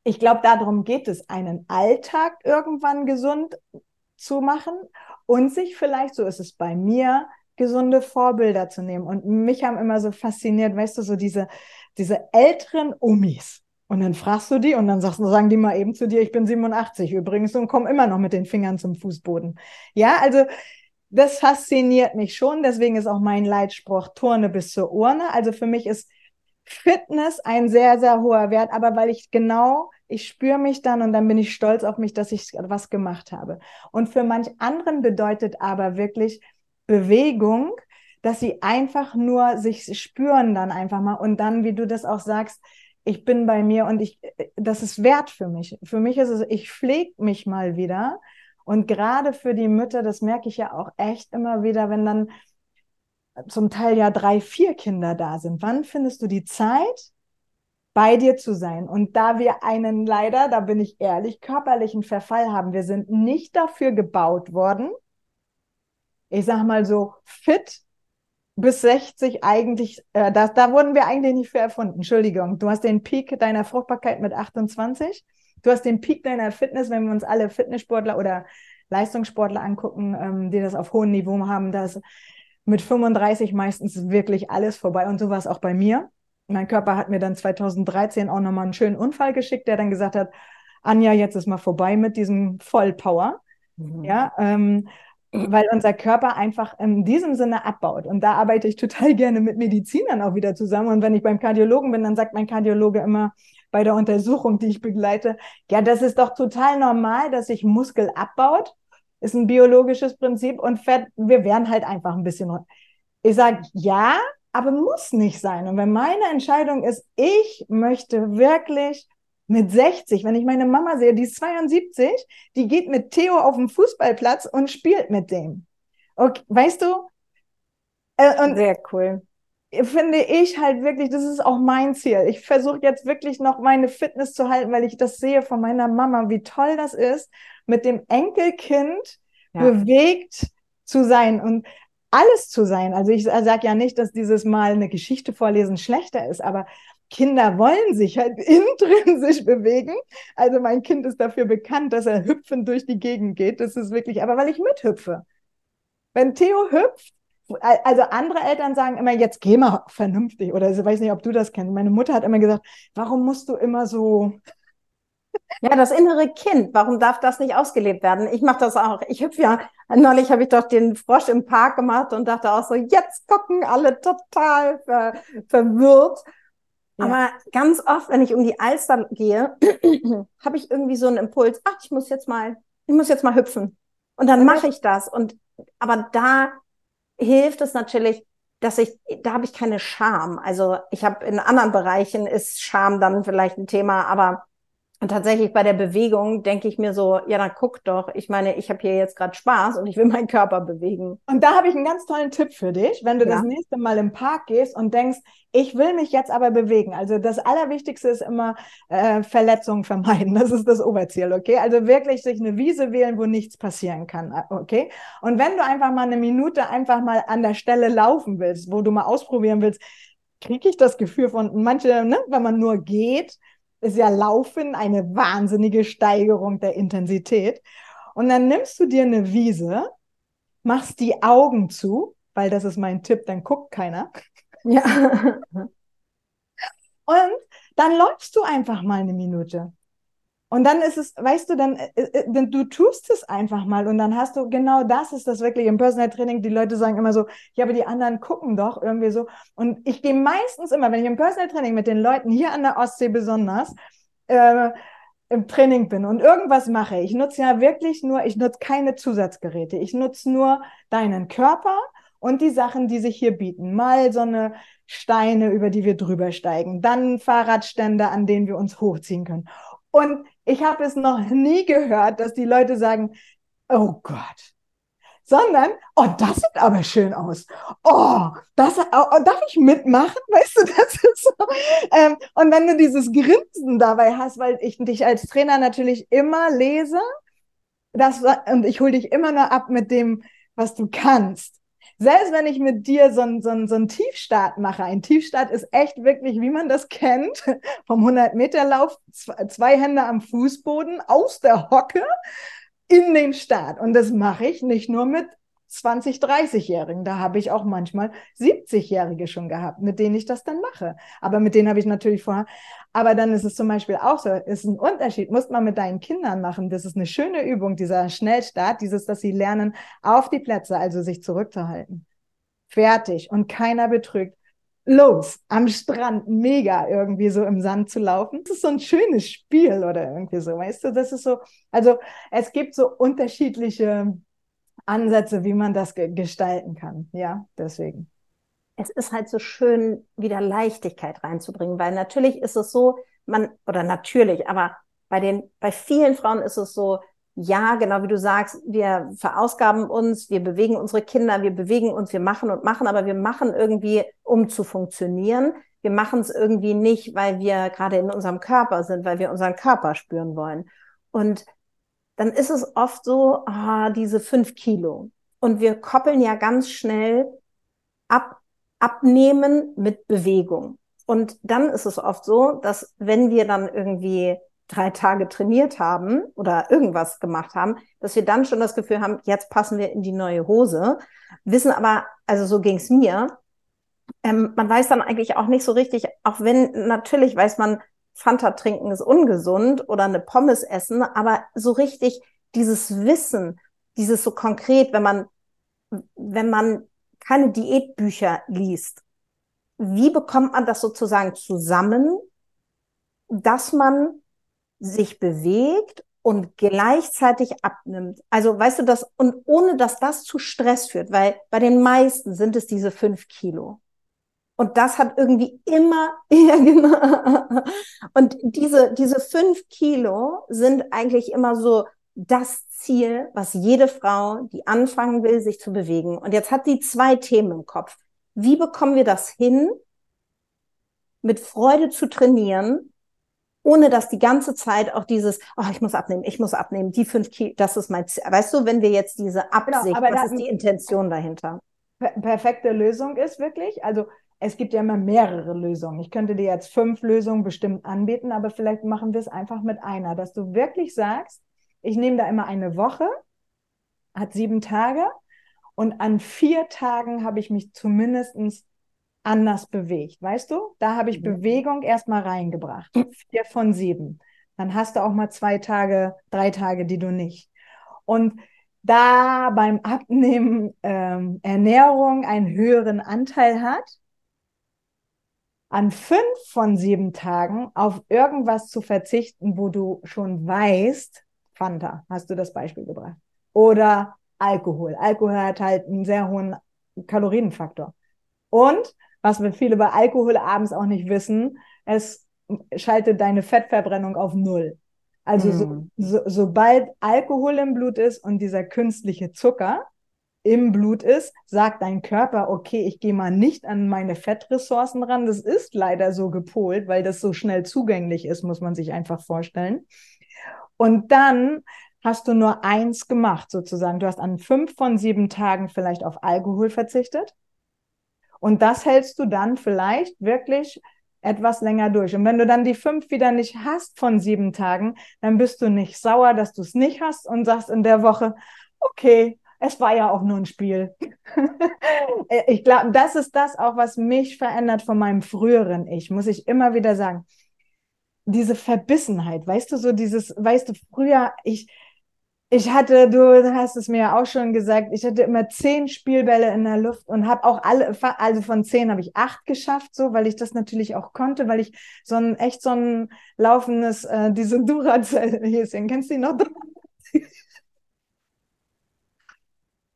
ich glaube, darum geht es, einen Alltag irgendwann gesund zu machen und sich vielleicht, so ist es bei mir, gesunde Vorbilder zu nehmen. Und mich haben immer so fasziniert, weißt du, so diese, diese älteren Umis. Und dann fragst du die und dann sagst, sagen die mal eben zu dir, ich bin 87 übrigens und komme immer noch mit den Fingern zum Fußboden. Ja, also das fasziniert mich schon. Deswegen ist auch mein Leitspruch Turne bis zur Urne. Also für mich ist Fitness ein sehr, sehr hoher Wert, aber weil ich genau, ich spüre mich dann und dann bin ich stolz auf mich, dass ich was gemacht habe. Und für manch anderen bedeutet aber wirklich Bewegung, dass sie einfach nur sich spüren dann einfach mal und dann, wie du das auch sagst, ich bin bei mir und ich, das ist wert für mich. Für mich ist es, ich pflege mich mal wieder und gerade für die Mütter, das merke ich ja auch echt immer wieder, wenn dann zum Teil ja drei, vier Kinder da sind. Wann findest du die Zeit, bei dir zu sein? Und da wir einen leider, da bin ich ehrlich, körperlichen Verfall haben, wir sind nicht dafür gebaut worden, ich sag mal so fit bis 60 eigentlich, äh, da, da wurden wir eigentlich nicht für erfunden. Entschuldigung, du hast den Peak deiner Fruchtbarkeit mit 28 Du hast den Peak deiner Fitness, wenn wir uns alle Fitnesssportler oder Leistungssportler angucken, ähm, die das auf hohem Niveau haben, da ist mit 35 meistens wirklich alles vorbei. Und so war es auch bei mir. Mein Körper hat mir dann 2013 auch nochmal einen schönen Unfall geschickt, der dann gesagt hat, Anja, jetzt ist mal vorbei mit diesem Vollpower. Mhm. Ja, ähm, weil unser Körper einfach in diesem Sinne abbaut. Und da arbeite ich total gerne mit Medizinern auch wieder zusammen. Und wenn ich beim Kardiologen bin, dann sagt mein Kardiologe immer, bei der Untersuchung, die ich begleite, ja, das ist doch total normal, dass sich Muskel abbaut. Ist ein biologisches Prinzip und Fett, wir werden halt einfach ein bisschen. Ich sage ja, aber muss nicht sein. Und wenn meine Entscheidung ist, ich möchte wirklich mit 60, wenn ich meine Mama sehe, die ist 72, die geht mit Theo auf den Fußballplatz und spielt mit dem. Okay, weißt du? Äh, Sehr cool finde ich halt wirklich, das ist auch mein Ziel. Ich versuche jetzt wirklich noch meine Fitness zu halten, weil ich das sehe von meiner Mama, wie toll das ist, mit dem Enkelkind ja. bewegt zu sein und alles zu sein. Also ich sage ja nicht, dass dieses Mal eine Geschichte vorlesen schlechter ist, aber Kinder wollen sich halt intrinsisch bewegen. Also mein Kind ist dafür bekannt, dass er hüpfend durch die Gegend geht. Das ist wirklich, aber weil ich mithüpfe. Wenn Theo hüpft, also andere Eltern sagen immer, jetzt geh mal vernünftig. Oder ich weiß nicht, ob du das kennst. Meine Mutter hat immer gesagt, warum musst du immer so. Ja, das innere Kind, warum darf das nicht ausgelebt werden? Ich mache das auch. Ich hüpfe ja, neulich habe ich doch den Frosch im Park gemacht und dachte auch so, jetzt gucken alle total ver verwirrt. Ja. Aber ganz oft, wenn ich um die Alster gehe, habe ich irgendwie so einen Impuls, ach, ich muss jetzt mal, ich muss jetzt mal hüpfen. Und dann mache ich das. Und aber da hilft es natürlich, dass ich, da habe ich keine Scham. Also ich habe in anderen Bereichen ist Scham dann vielleicht ein Thema, aber und tatsächlich bei der Bewegung denke ich mir so, ja, dann guck doch. Ich meine, ich habe hier jetzt gerade Spaß und ich will meinen Körper bewegen. Und da habe ich einen ganz tollen Tipp für dich, wenn du ja. das nächste Mal im Park gehst und denkst, ich will mich jetzt aber bewegen. Also das Allerwichtigste ist immer äh, Verletzungen vermeiden. Das ist das Oberziel, okay? Also wirklich sich eine Wiese wählen, wo nichts passieren kann, äh, okay? Und wenn du einfach mal eine Minute einfach mal an der Stelle laufen willst, wo du mal ausprobieren willst, kriege ich das Gefühl von manche, ne, wenn man nur geht, ist ja Laufen eine wahnsinnige Steigerung der Intensität. Und dann nimmst du dir eine Wiese, machst die Augen zu, weil das ist mein Tipp, dann guckt keiner. Ja. Und dann läufst du einfach mal eine Minute. Und dann ist es, weißt du, dann, äh, äh, dann du tust es einfach mal und dann hast du genau das ist das wirklich im Personal Training. Die Leute sagen immer so, ja, aber die anderen gucken doch irgendwie so. Und ich gehe meistens immer, wenn ich im Personal Training mit den Leuten hier an der Ostsee besonders äh, im Training bin und irgendwas mache, ich nutze ja wirklich nur, ich nutze keine Zusatzgeräte. Ich nutze nur deinen Körper und die Sachen, die sich hier bieten. Mal so eine Steine, über die wir drüber steigen, dann Fahrradstände, an denen wir uns hochziehen können. Und ich habe es noch nie gehört, dass die Leute sagen, oh Gott, sondern, oh, das sieht aber schön aus. Oh, das, oh, darf ich mitmachen? Weißt du, das ist so. Ähm, und wenn du dieses Grinsen dabei hast, weil ich dich als Trainer natürlich immer lese, das, und ich hole dich immer nur ab mit dem, was du kannst selbst wenn ich mit dir so einen so so ein Tiefstart mache, ein Tiefstart ist echt wirklich, wie man das kennt, vom 100-Meter-Lauf, zwei Hände am Fußboden, aus der Hocke in den Start. Und das mache ich nicht nur mit 20, 30-Jährigen. Da habe ich auch manchmal 70-Jährige schon gehabt, mit denen ich das dann mache. Aber mit denen habe ich natürlich vorher. Aber dann ist es zum Beispiel auch so, ist ein Unterschied, muss man mit deinen Kindern machen. Das ist eine schöne Übung, dieser Schnellstart, dieses, dass sie lernen, auf die Plätze, also sich zurückzuhalten. Fertig. Und keiner betrügt. Los, am Strand, mega irgendwie so im Sand zu laufen. Das ist so ein schönes Spiel oder irgendwie so, weißt du? Das ist so, also es gibt so unterschiedliche Ansätze, wie man das ge gestalten kann. Ja, deswegen. Es ist halt so schön, wieder Leichtigkeit reinzubringen, weil natürlich ist es so, man, oder natürlich, aber bei den, bei vielen Frauen ist es so, ja, genau wie du sagst, wir verausgaben uns, wir bewegen unsere Kinder, wir bewegen uns, wir machen und machen, aber wir machen irgendwie, um zu funktionieren. Wir machen es irgendwie nicht, weil wir gerade in unserem Körper sind, weil wir unseren Körper spüren wollen. Und dann ist es oft so, ah, diese fünf Kilo. Und wir koppeln ja ganz schnell ab, abnehmen mit Bewegung. Und dann ist es oft so, dass wenn wir dann irgendwie drei Tage trainiert haben oder irgendwas gemacht haben, dass wir dann schon das Gefühl haben, jetzt passen wir in die neue Hose, wissen aber, also so ging's mir, ähm, man weiß dann eigentlich auch nicht so richtig, auch wenn natürlich weiß man, Fanta trinken ist ungesund oder eine Pommes essen, aber so richtig dieses Wissen, dieses so konkret, wenn man, wenn man keine Diätbücher liest, wie bekommt man das sozusagen zusammen, dass man sich bewegt und gleichzeitig abnimmt. Also weißt du das, und ohne dass das zu Stress führt, weil bei den meisten sind es diese fünf Kilo. Und das hat irgendwie immer, ja, genau. Und diese, diese fünf Kilo sind eigentlich immer so das Ziel, was jede Frau, die anfangen will, sich zu bewegen. Und jetzt hat sie zwei Themen im Kopf. Wie bekommen wir das hin, mit Freude zu trainieren, ohne dass die ganze Zeit auch dieses, oh, ich muss abnehmen, ich muss abnehmen, die fünf Kilo, das ist mein Ziel. Weißt du, wenn wir jetzt diese genau, Absicht, genau, was ist die Intention dahinter? perfekte Lösung ist wirklich, also es gibt ja immer mehrere Lösungen. Ich könnte dir jetzt fünf Lösungen bestimmt anbieten, aber vielleicht machen wir es einfach mit einer, dass du wirklich sagst, ich nehme da immer eine Woche, hat sieben Tage Und an vier Tagen habe ich mich zumindest anders bewegt. Weißt du? Da habe ich mhm. Bewegung erstmal reingebracht. Vier von sieben. Dann hast du auch mal zwei Tage, drei Tage, die du nicht. Und da beim Abnehmen ähm, Ernährung einen höheren Anteil hat, an fünf von sieben Tagen auf irgendwas zu verzichten, wo du schon weißt, Fanta, hast du das Beispiel gebracht. Oder Alkohol. Alkohol hat halt einen sehr hohen Kalorienfaktor. Und was wir viele bei Alkohol abends auch nicht wissen, es schaltet deine Fettverbrennung auf Null. Also so, hm. so, sobald Alkohol im Blut ist und dieser künstliche Zucker im Blut ist, sagt dein Körper, okay, ich gehe mal nicht an meine Fettressourcen ran. Das ist leider so gepolt, weil das so schnell zugänglich ist, muss man sich einfach vorstellen. Und dann hast du nur eins gemacht, sozusagen. Du hast an fünf von sieben Tagen vielleicht auf Alkohol verzichtet. Und das hältst du dann vielleicht wirklich etwas länger durch. Und wenn du dann die fünf wieder nicht hast von sieben Tagen, dann bist du nicht sauer, dass du es nicht hast und sagst in der Woche, okay, es war ja auch nur ein Spiel. ich glaube, das ist das auch, was mich verändert von meinem früheren Ich, muss ich immer wieder sagen. Diese Verbissenheit, weißt du, so dieses, weißt du, früher, ich, ich hatte, du hast es mir ja auch schon gesagt, ich hatte immer zehn Spielbälle in der Luft und habe auch alle, also von zehn habe ich acht geschafft, so, weil ich das natürlich auch konnte, weil ich so ein echt so ein laufendes, äh, diese Duracell-Häschen, kennst du die noch?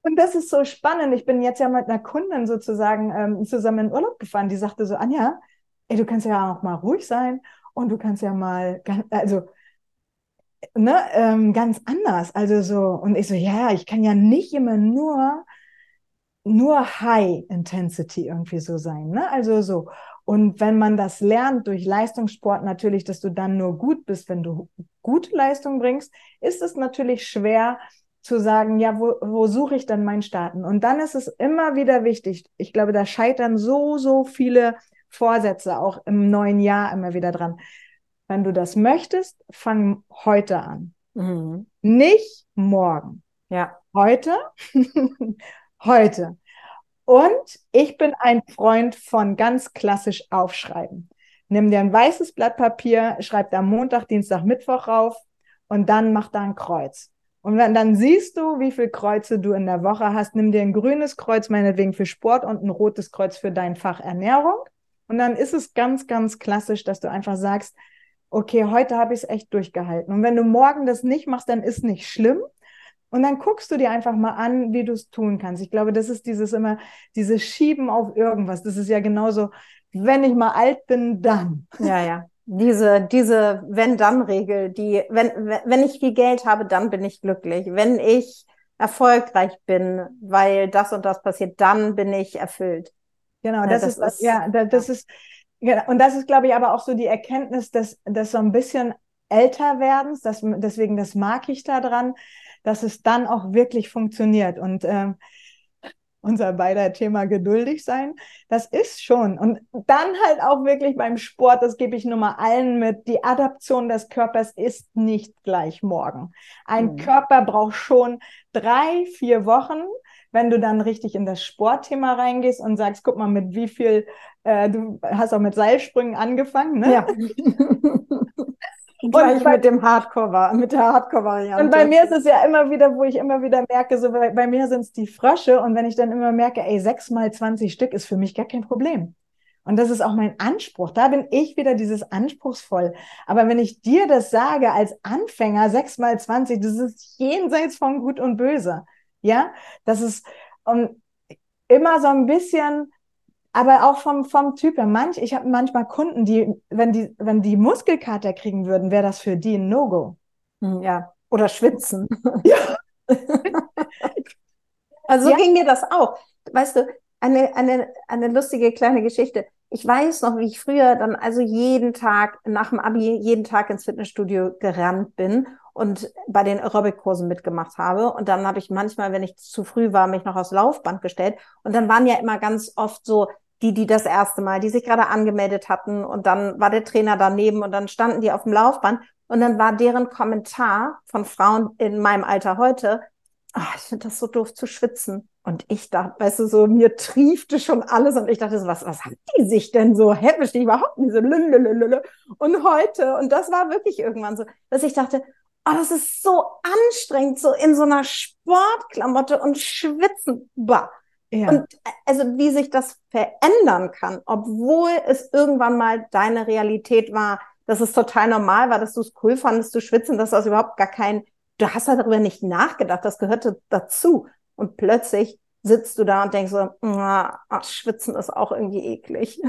Und das ist so spannend. Ich bin jetzt ja mit einer Kundin sozusagen ähm, zusammen in Urlaub gefahren, die sagte so, Anja, ey, du kannst ja auch mal ruhig sein und du kannst ja mal, also ne, ähm, ganz anders. Also so, und ich so, ja, ich kann ja nicht immer nur, nur High Intensity irgendwie so sein, ne? Also so. Und wenn man das lernt durch Leistungssport natürlich, dass du dann nur gut bist, wenn du gute Leistung bringst, ist es natürlich schwer zu sagen, ja, wo, wo suche ich dann meinen Starten? Und dann ist es immer wieder wichtig. Ich glaube, da scheitern so, so viele Vorsätze auch im neuen Jahr immer wieder dran. Wenn du das möchtest, fang heute an. Mhm. Nicht morgen. Ja. Heute. heute. Und ich bin ein Freund von ganz klassisch aufschreiben. Nimm dir ein weißes Blatt Papier, schreib da Montag, Dienstag, Mittwoch rauf und dann mach da ein Kreuz. Und wenn, dann siehst du, wie viele Kreuze du in der Woche hast. Nimm dir ein grünes Kreuz meinetwegen für Sport und ein rotes Kreuz für dein Fach Ernährung. Und dann ist es ganz, ganz klassisch, dass du einfach sagst, okay, heute habe ich es echt durchgehalten. Und wenn du morgen das nicht machst, dann ist nicht schlimm. Und dann guckst du dir einfach mal an, wie du es tun kannst. Ich glaube, das ist dieses immer, dieses Schieben auf irgendwas. Das ist ja genauso, wenn ich mal alt bin, dann. Ja, ja. Diese, diese Wenn-Dann-Regel, die, wenn, wenn ich viel Geld habe, dann bin ich glücklich. Wenn ich erfolgreich bin, weil das und das passiert, dann bin ich erfüllt. Genau, ja, das, das, ist, ist ja, das ist, Genau. Und das ist, glaube ich, aber auch so die Erkenntnis des, des so ein bisschen älter werdens, das, deswegen das mag ich da dran, dass es dann auch wirklich funktioniert. Und ähm, unser beider Thema geduldig sein, das ist schon. Und dann halt auch wirklich beim Sport, das gebe ich nur mal allen mit, die Adaption des Körpers ist nicht gleich morgen. Ein mhm. Körper braucht schon drei, vier Wochen, wenn du dann richtig in das Sportthema reingehst und sagst, guck mal, mit wie viel, äh, du hast auch mit Seilsprüngen angefangen, ne? Ja. und Gleich bei, mit dem Hardcore, mit der Hardcore-Variante. Und bei mir ist es ja immer wieder, wo ich immer wieder merke, so bei, bei mir sind es die Frösche und wenn ich dann immer merke, ey, sechs mal 20 Stück ist für mich gar kein Problem. Und das ist auch mein Anspruch. Da bin ich wieder dieses anspruchsvoll. Aber wenn ich dir das sage als Anfänger, sechs mal 20, das ist jenseits von Gut und Böse. Ja, das ist um, immer so ein bisschen, aber auch vom, vom Typ her. Manch, ich habe manchmal Kunden, die, wenn die, wenn die Muskelkater kriegen würden, wäre das für die ein No-Go. Hm, ja, oder schwitzen. Ja. also so ja. ging mir das auch. Weißt du, eine, eine, eine lustige kleine Geschichte. Ich weiß noch, wie ich früher dann also jeden Tag nach dem Abi jeden Tag ins Fitnessstudio gerannt bin und bei den Aerobic-Kursen mitgemacht habe. Und dann habe ich manchmal, wenn ich zu früh war, mich noch aufs Laufband gestellt. Und dann waren ja immer ganz oft so die, die das erste Mal, die sich gerade angemeldet hatten. Und dann war der Trainer daneben und dann standen die auf dem Laufband. Und dann war deren Kommentar von Frauen in meinem Alter heute, ach, ich finde das so doof zu schwitzen. Und ich dachte, weißt du, so mir triefte schon alles und ich dachte so, was, was haben die sich denn so? Hä, ich überhaupt nicht so lülülülülü. Und heute, und das war wirklich irgendwann so, dass ich dachte, oh, das ist so anstrengend, so in so einer Sportklamotte und schwitzen. Bah. Ja. Und also wie sich das verändern kann, obwohl es irgendwann mal deine Realität war, dass es total normal war, dass du es cool fandest zu schwitzen, dass das überhaupt gar kein, du hast darüber nicht nachgedacht, das gehörte dazu. Und plötzlich sitzt du da und denkst so, ach, schwitzen ist auch irgendwie eklig.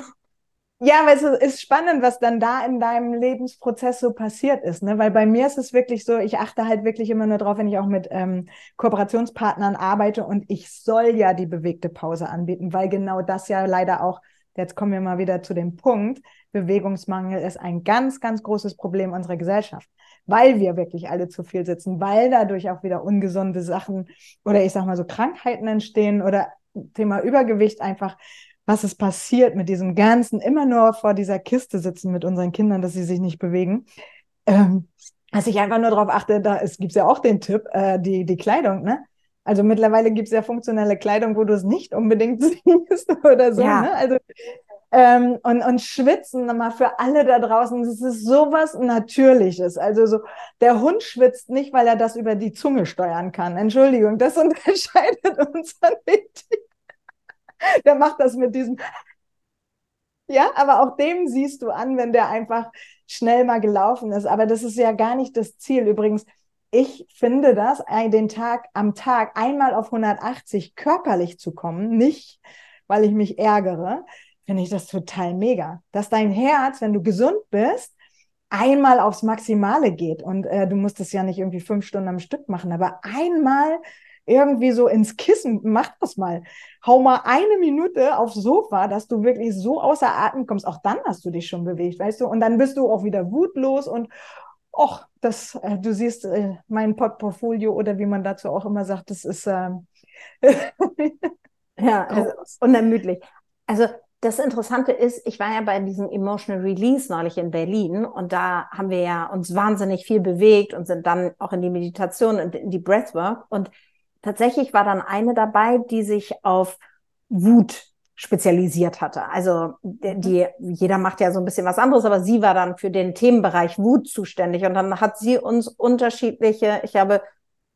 Ja, aber es ist spannend, was dann da in deinem Lebensprozess so passiert ist, ne? Weil bei mir ist es wirklich so, ich achte halt wirklich immer nur drauf, wenn ich auch mit ähm, Kooperationspartnern arbeite und ich soll ja die bewegte Pause anbieten, weil genau das ja leider auch, jetzt kommen wir mal wieder zu dem Punkt, Bewegungsmangel ist ein ganz, ganz großes Problem unserer Gesellschaft, weil wir wirklich alle zu viel sitzen, weil dadurch auch wieder ungesunde Sachen oder ich sag mal so Krankheiten entstehen oder Thema Übergewicht einfach was ist passiert mit diesem ganzen, immer nur vor dieser Kiste sitzen mit unseren Kindern, dass sie sich nicht bewegen. Ähm, dass ich einfach nur darauf achte, da es gibt ja auch den Tipp, äh, die, die Kleidung, ne? Also mittlerweile gibt es ja funktionelle Kleidung, wo du es nicht unbedingt siehst oder so. Ja. Ne? Also ähm, und, und schwitzen mal für alle da draußen, das ist sowas Natürliches. Also so, der Hund schwitzt nicht, weil er das über die Zunge steuern kann. Entschuldigung, das unterscheidet uns an den der macht das mit diesem. Ja, aber auch dem siehst du an, wenn der einfach schnell mal gelaufen ist. Aber das ist ja gar nicht das Ziel. Übrigens, ich finde das, den Tag am Tag einmal auf 180 körperlich zu kommen, nicht weil ich mich ärgere, finde ich das total mega. Dass dein Herz, wenn du gesund bist, einmal aufs Maximale geht. Und äh, du musst es ja nicht irgendwie fünf Stunden am Stück machen, aber einmal irgendwie so ins Kissen, mach das mal. Hau mal eine Minute aufs Sofa, dass du wirklich so außer Atem kommst. Auch dann hast du dich schon bewegt, weißt du? Und dann bist du auch wieder wutlos und Och, das, äh, du siehst äh, mein Portfolio oder wie man dazu auch immer sagt, das ist äh, ja also unermüdlich. Also das Interessante ist, ich war ja bei diesem Emotional Release neulich in Berlin und da haben wir ja uns wahnsinnig viel bewegt und sind dann auch in die Meditation und in die Breathwork und tatsächlich war dann eine dabei, die sich auf Wut spezialisiert hatte. Also die, die, jeder macht ja so ein bisschen was anderes, aber sie war dann für den Themenbereich Wut zuständig und dann hat sie uns unterschiedliche, ich habe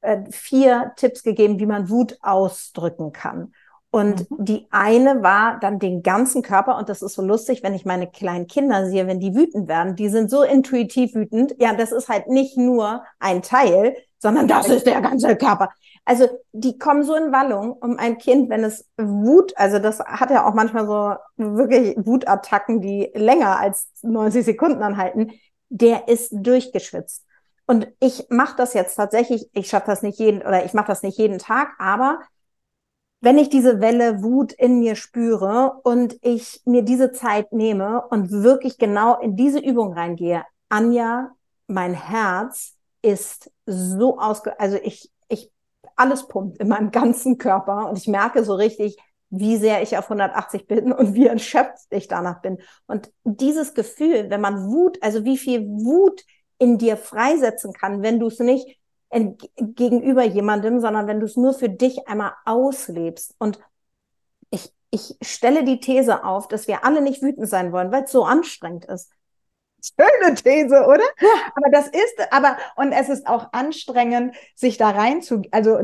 äh, vier Tipps gegeben, wie man Wut ausdrücken kann. Und mhm. die eine war dann den ganzen Körper, und das ist so lustig, wenn ich meine kleinen Kinder sehe, wenn die wütend werden, die sind so intuitiv wütend. Ja, das ist halt nicht nur ein Teil, sondern das ist der ganze Körper. Also die kommen so in Wallung, um ein Kind, wenn es Wut, also das hat ja auch manchmal so wirklich Wutattacken, die länger als 90 Sekunden anhalten, der ist durchgeschwitzt. Und ich mache das jetzt tatsächlich, ich schaffe das nicht jeden oder ich mache das nicht jeden Tag, aber wenn ich diese Welle Wut in mir spüre und ich mir diese Zeit nehme und wirklich genau in diese Übung reingehe, Anja, mein Herz ist so ausge, also ich, alles pumpt in meinem ganzen Körper und ich merke so richtig, wie sehr ich auf 180 bin und wie erschöpft ich danach bin. Und dieses Gefühl, wenn man Wut, also wie viel Wut in dir freisetzen kann, wenn du es nicht gegenüber jemandem, sondern wenn du es nur für dich einmal auslebst. Und ich, ich stelle die These auf, dass wir alle nicht wütend sein wollen, weil es so anstrengend ist. Schöne These, oder? Ja. Aber das ist, aber, und es ist auch anstrengend, sich da rein zu, also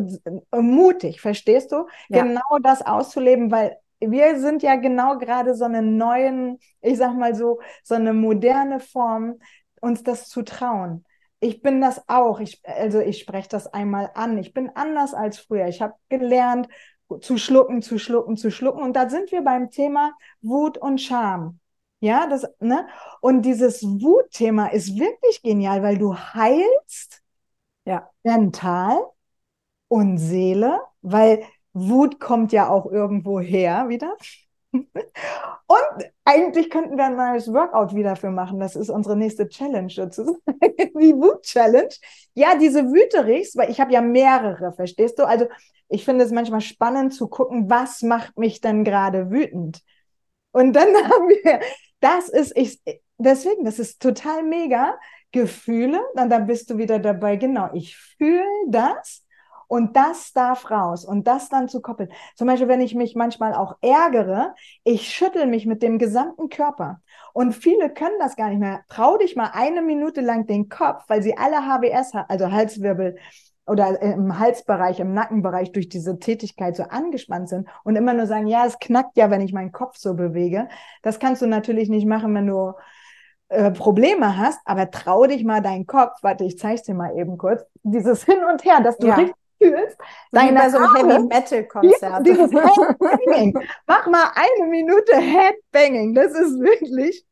mutig, verstehst du? Ja. Genau das auszuleben, weil wir sind ja genau gerade so einen neuen, ich sag mal so, so eine moderne Form, uns das zu trauen. Ich bin das auch. Ich, also ich spreche das einmal an. Ich bin anders als früher. Ich habe gelernt, zu schlucken, zu schlucken, zu schlucken. Und da sind wir beim Thema Wut und Scham. Ja, das, ne? Und dieses Wutthema ist wirklich genial, weil du heilst ja. mental und Seele, weil Wut kommt ja auch irgendwo her wieder. Und eigentlich könnten wir ein neues Workout wieder für machen. Das ist unsere nächste Challenge sozusagen. Die Wut-Challenge. Ja, diese Wüterichs, weil ich habe ja mehrere, verstehst du? Also ich finde es manchmal spannend zu gucken, was macht mich denn gerade wütend? Und dann haben wir das ist, ich, deswegen, das ist total mega. Gefühle, dann, dann bist du wieder dabei, genau, ich fühle das Und das darf raus und das dann zu koppeln. Zum Beispiel, wenn ich mich manchmal auch ärgere, ich schüttel mich mit dem gesamten Körper. Und viele können das gar nicht mehr. Trau dich mal eine Minute lang den Kopf, weil sie alle HWS, also Halswirbel, oder im Halsbereich, im Nackenbereich durch diese Tätigkeit so angespannt sind und immer nur sagen, ja, es knackt ja, wenn ich meinen Kopf so bewege. Das kannst du natürlich nicht machen, wenn du äh, Probleme hast, aber trau dich mal deinen Kopf, warte, ich zeig's dir mal eben kurz, dieses Hin und Her, dass du ja. richtig fühlst. Deine bei so einem Heavy Metal Konzert. dieses Headbanging. Mach mal eine Minute Headbanging. Das ist wirklich,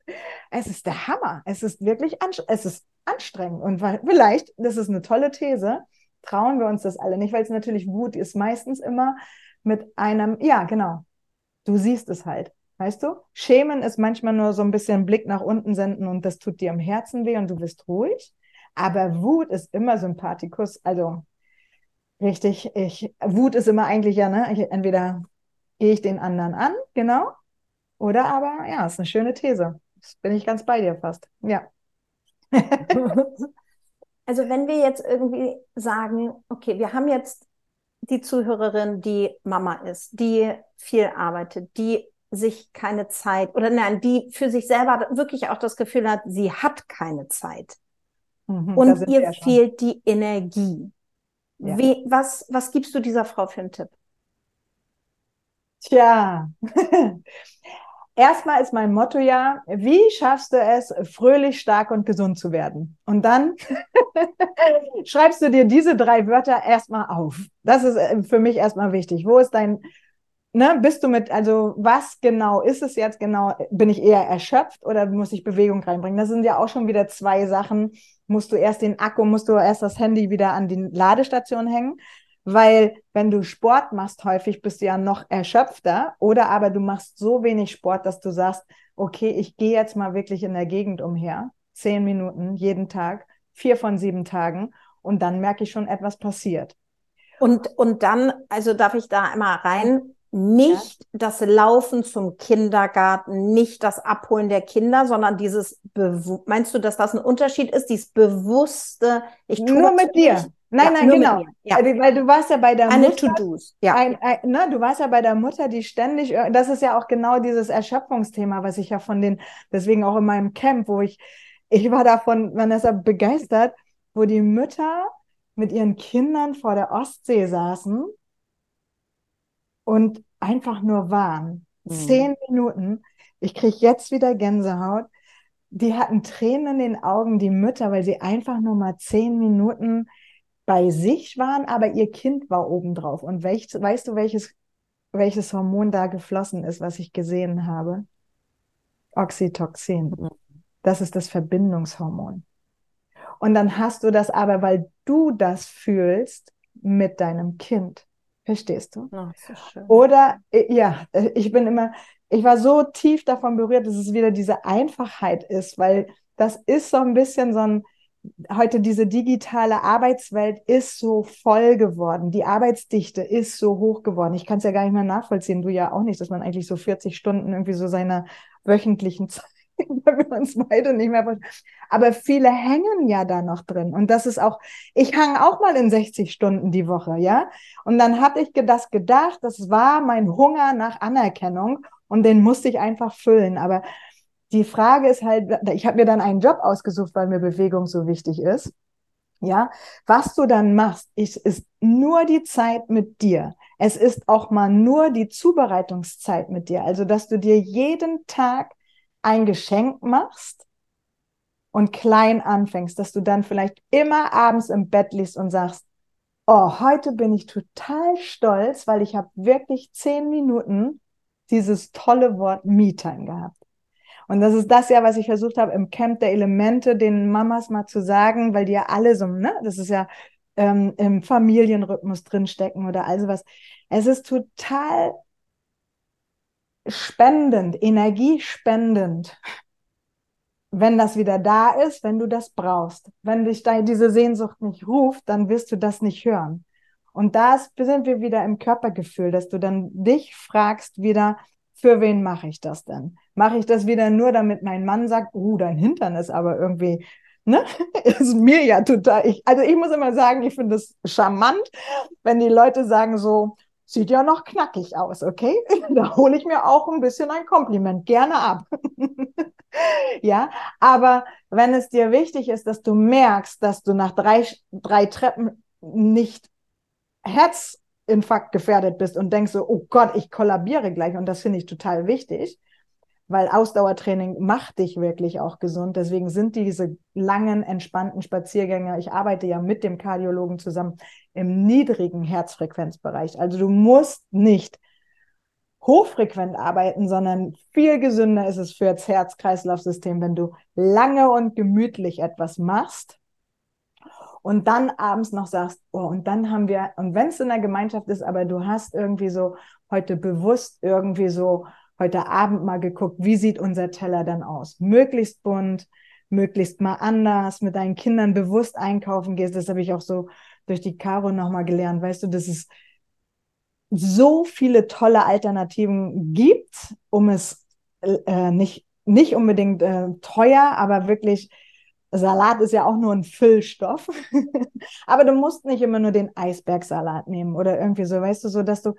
es ist der Hammer. Es ist wirklich, es ist anstrengend und vielleicht, das ist eine tolle These, trauen wir uns das alle nicht, weil es natürlich Wut ist meistens immer mit einem, ja, genau. Du siehst es halt. Weißt du? Schämen ist manchmal nur so ein bisschen Blick nach unten senden und das tut dir im Herzen weh und du bist ruhig. Aber Wut ist immer Sympathikus. Also richtig, ich, Wut ist immer eigentlich ja, ne? Ich, entweder gehe ich den anderen an, genau. Oder aber, ja, ist eine schöne These. Das bin ich ganz bei dir fast. Ja. Also wenn wir jetzt irgendwie sagen, okay, wir haben jetzt die Zuhörerin, die Mama ist, die viel arbeitet, die sich keine Zeit oder nein, die für sich selber wirklich auch das Gefühl hat, sie hat keine Zeit. Mhm, und ihr fehlt die Energie. Ja. Wie, was, was gibst du dieser Frau für einen Tipp? Tja, erstmal ist mein Motto ja, wie schaffst du es, fröhlich, stark und gesund zu werden? Und dann schreibst du dir diese drei Wörter erstmal auf. Das ist äh, für mich erstmal wichtig. Wo ist dein, ne, bist du mit, also was genau ist es jetzt genau? Bin ich eher erschöpft oder muss ich Bewegung reinbringen? Das sind ja auch schon wieder zwei Sachen. Musst du erst den Akku, musst du erst das Handy wieder an die Ladestation hängen? Weil wenn du Sport machst, häufig bist du ja noch erschöpfter oder aber du machst so wenig Sport, dass du sagst, okay, ich gehe jetzt mal wirklich in der Gegend umher, zehn Minuten jeden Tag, vier von sieben Tagen und dann merke ich schon, etwas passiert. Und, und dann, also darf ich da einmal rein, nicht das Laufen zum Kindergarten, nicht das Abholen der Kinder, sondern dieses, Bewu meinst du, dass das ein Unterschied ist, dieses bewusste, ich tue Nur mit dir. Nein, ja, nein, genau. Ja. Weil, weil, du warst ja bei der Eine Mutter. To-Dos. Ja. Ein, ein, ne, du warst ja bei der Mutter, die ständig, das ist ja auch genau dieses Erschöpfungsthema, was ich ja von den, deswegen auch in meinem Camp, wo ich, ich war davon, Vanessa, begeistert, wo die Mütter mit ihren Kindern vor der Ostsee saßen und einfach nur waren. Mhm. Zehn Minuten. Ich kriege jetzt wieder Gänsehaut. Die hatten Tränen in den Augen, die Mütter, weil sie einfach nur mal zehn Minuten bei sich waren, aber ihr Kind war obendrauf. Und welch, weißt du, welches, welches Hormon da geflossen ist, was ich gesehen habe? Oxytocin. Das ist das Verbindungshormon. Und dann hast du das aber, weil du das fühlst, mit deinem Kind. Verstehst du? Oh, so Oder, äh, ja, äh, ich bin immer, ich war so tief davon berührt, dass es wieder diese Einfachheit ist, weil das ist so ein bisschen so ein, heute diese digitale Arbeitswelt ist so voll geworden. Die Arbeitsdichte ist so hoch geworden. Ich kann es ja gar nicht mehr nachvollziehen. Du ja auch nicht, dass man eigentlich so 40 Stunden irgendwie so seiner wöchentlichen Zeit, wenn wir uns beide nicht mehr Aber viele hängen ja da noch drin. Und das ist auch, ich hang auch mal in 60 Stunden die Woche, ja. Und dann hatte ich das gedacht, das war mein Hunger nach Anerkennung und den musste ich einfach füllen. Aber die Frage ist halt, ich habe mir dann einen Job ausgesucht, weil mir Bewegung so wichtig ist. Ja, was du dann machst, ist, ist nur die Zeit mit dir. Es ist auch mal nur die Zubereitungszeit mit dir. Also, dass du dir jeden Tag ein Geschenk machst und klein anfängst, dass du dann vielleicht immer abends im Bett liegst und sagst, oh, heute bin ich total stolz, weil ich habe wirklich zehn Minuten dieses tolle Wort Me-Time gehabt. Und das ist das ja, was ich versucht habe, im Camp der Elemente den Mamas mal zu sagen, weil die ja alle so, ne, das ist ja ähm, im Familienrhythmus drinstecken oder all sowas. Es ist total spendend, energiespendend, wenn das wieder da ist, wenn du das brauchst. Wenn dich da diese Sehnsucht nicht ruft, dann wirst du das nicht hören. Und da sind wir wieder im Körpergefühl, dass du dann dich fragst wieder, für wen mache ich das denn? Mache ich das wieder nur, damit mein Mann sagt, oh, dein Hintern ist aber irgendwie Ne? Ist mir ja total. Ich, also ich muss immer sagen, ich finde es charmant, wenn die Leute sagen so, sieht ja noch knackig aus, okay? Da hole ich mir auch ein bisschen ein Kompliment gerne ab. ja, aber wenn es dir wichtig ist, dass du merkst, dass du nach drei, drei Treppen nicht Herzinfarkt gefährdet bist und denkst so, oh Gott, ich kollabiere gleich und das finde ich total wichtig, weil Ausdauertraining macht dich wirklich auch gesund. Deswegen sind diese langen, entspannten Spaziergänge, ich arbeite ja mit dem Kardiologen zusammen im niedrigen Herzfrequenzbereich. Also du musst nicht hochfrequent arbeiten, sondern viel gesünder ist es für das Herz-Kreislauf-System, wenn du lange und gemütlich etwas machst und dann abends noch sagst, oh, und dann haben wir, und wenn es in der Gemeinschaft ist, aber du hast irgendwie so heute bewusst irgendwie so heute Abend mal geguckt, wie sieht unser Teller dann aus? Möglichst bunt, möglichst mal anders, mit deinen Kindern bewusst einkaufen gehst. Das habe ich auch so durch die Caro nochmal gelernt. Weißt du, dass es so viele tolle Alternativen gibt, um es äh, nicht, nicht unbedingt äh, teuer, aber wirklich Salat ist ja auch nur ein Füllstoff. aber du musst nicht immer nur den Eisbergsalat nehmen oder irgendwie so, weißt du, so dass du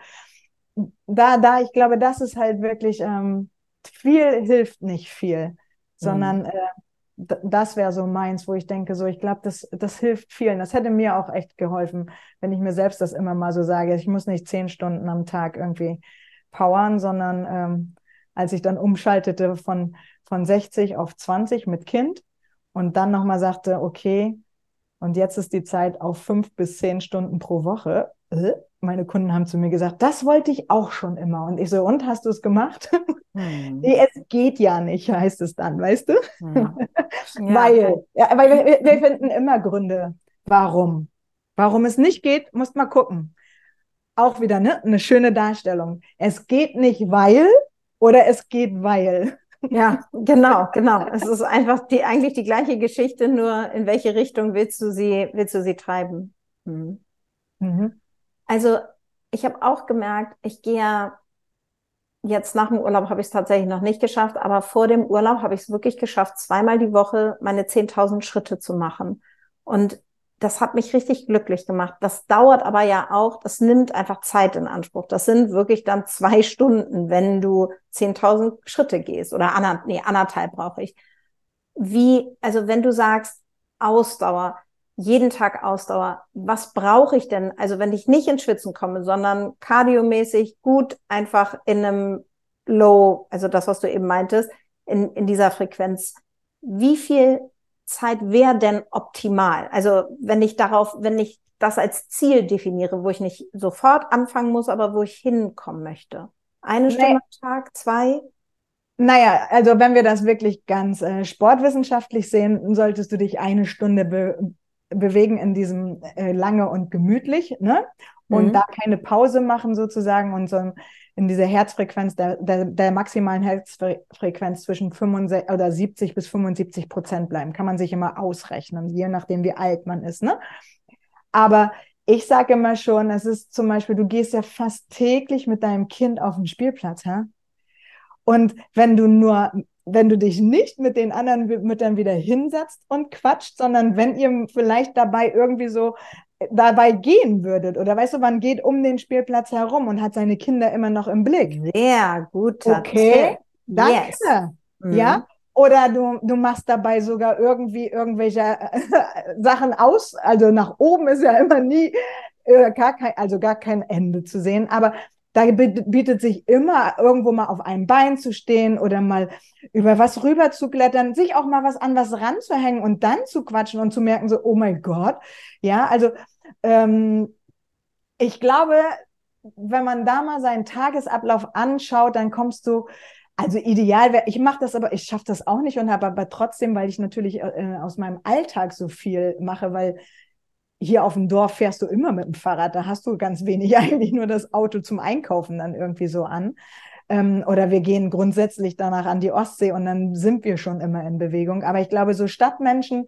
da, da, ich glaube, das ist halt wirklich, ähm, viel hilft nicht viel, sondern mhm. äh, das wäre so meins, wo ich denke, so, ich glaube, das, das hilft vielen. Das hätte mir auch echt geholfen, wenn ich mir selbst das immer mal so sage. Ich muss nicht zehn Stunden am Tag irgendwie powern, sondern ähm, als ich dann umschaltete von, von 60 auf 20 mit Kind und dann nochmal sagte, okay, und jetzt ist die Zeit auf fünf bis zehn Stunden pro Woche. Äh, meine Kunden haben zu mir gesagt, das wollte ich auch schon immer. Und ich so, und hast du es gemacht? Hm. nee, es geht ja nicht, heißt es dann, weißt du? Hm. Ja. weil, ja, weil wir, wir, finden immer Gründe, warum. Warum es nicht geht, muss man gucken. Auch wieder ne? eine schöne Darstellung. Es geht nicht, weil oder es geht, weil. Ja, genau, genau. Es ist einfach die, eigentlich die gleiche Geschichte, nur in welche Richtung willst du sie, willst du sie treiben? Hm. Mhm. Also ich habe auch gemerkt, ich gehe ja jetzt nach dem Urlaub habe ich es tatsächlich noch nicht geschafft, aber vor dem Urlaub habe ich es wirklich geschafft, zweimal die Woche meine 10.000 Schritte zu machen. Und das hat mich richtig glücklich gemacht. Das dauert aber ja auch, das nimmt einfach Zeit in Anspruch. Das sind wirklich dann zwei Stunden, wenn du 10.000 Schritte gehst oder ander, nee, anderthalb brauche ich. Wie, also wenn du sagst Ausdauer, jeden Tag Ausdauer. Was brauche ich denn? Also wenn ich nicht ins Schwitzen komme, sondern kardiomäßig gut einfach in einem Low, also das, was du eben meintest, in, in dieser Frequenz. Wie viel Zeit wäre denn optimal? Also wenn ich darauf, wenn ich das als Ziel definiere, wo ich nicht sofort anfangen muss, aber wo ich hinkommen möchte. Eine nee. Stunde am Tag, zwei? Naja, also wenn wir das wirklich ganz äh, sportwissenschaftlich sehen, solltest du dich eine Stunde be bewegen in diesem äh, lange und gemütlich, ne? Und mhm. da keine Pause machen sozusagen und so in dieser Herzfrequenz, der, der, der maximalen Herzfrequenz zwischen 65 oder 70 bis 75 Prozent bleiben. Kann man sich immer ausrechnen, je nachdem, wie alt man ist, ne? Aber ich sage immer schon, es ist zum Beispiel, du gehst ja fast täglich mit deinem Kind auf den Spielplatz, hä? Und wenn du nur wenn du dich nicht mit den anderen Müttern wieder hinsetzt und quatscht, sondern wenn ihr vielleicht dabei irgendwie so dabei gehen würdet oder weißt du, man geht um den Spielplatz herum und hat seine Kinder immer noch im Blick. Sehr gut. Okay, danke. Yes. Mhm. Ja, oder du, du machst dabei sogar irgendwie irgendwelche äh, Sachen aus. Also nach oben ist ja immer nie äh, gar kein, also gar kein Ende zu sehen. Aber da bietet sich immer irgendwo mal auf einem Bein zu stehen oder mal über was rüber zu klettern, sich auch mal was an was ranzuhängen und dann zu quatschen und zu merken so, oh mein Gott. Ja, also ähm, ich glaube, wenn man da mal seinen Tagesablauf anschaut, dann kommst du, also ideal wäre, ich mache das aber, ich schaffe das auch nicht und habe aber trotzdem, weil ich natürlich äh, aus meinem Alltag so viel mache, weil hier auf dem Dorf fährst du immer mit dem Fahrrad, da hast du ganz wenig eigentlich nur das Auto zum Einkaufen dann irgendwie so an. Ähm, oder wir gehen grundsätzlich danach an die Ostsee und dann sind wir schon immer in Bewegung. Aber ich glaube, so Stadtmenschen,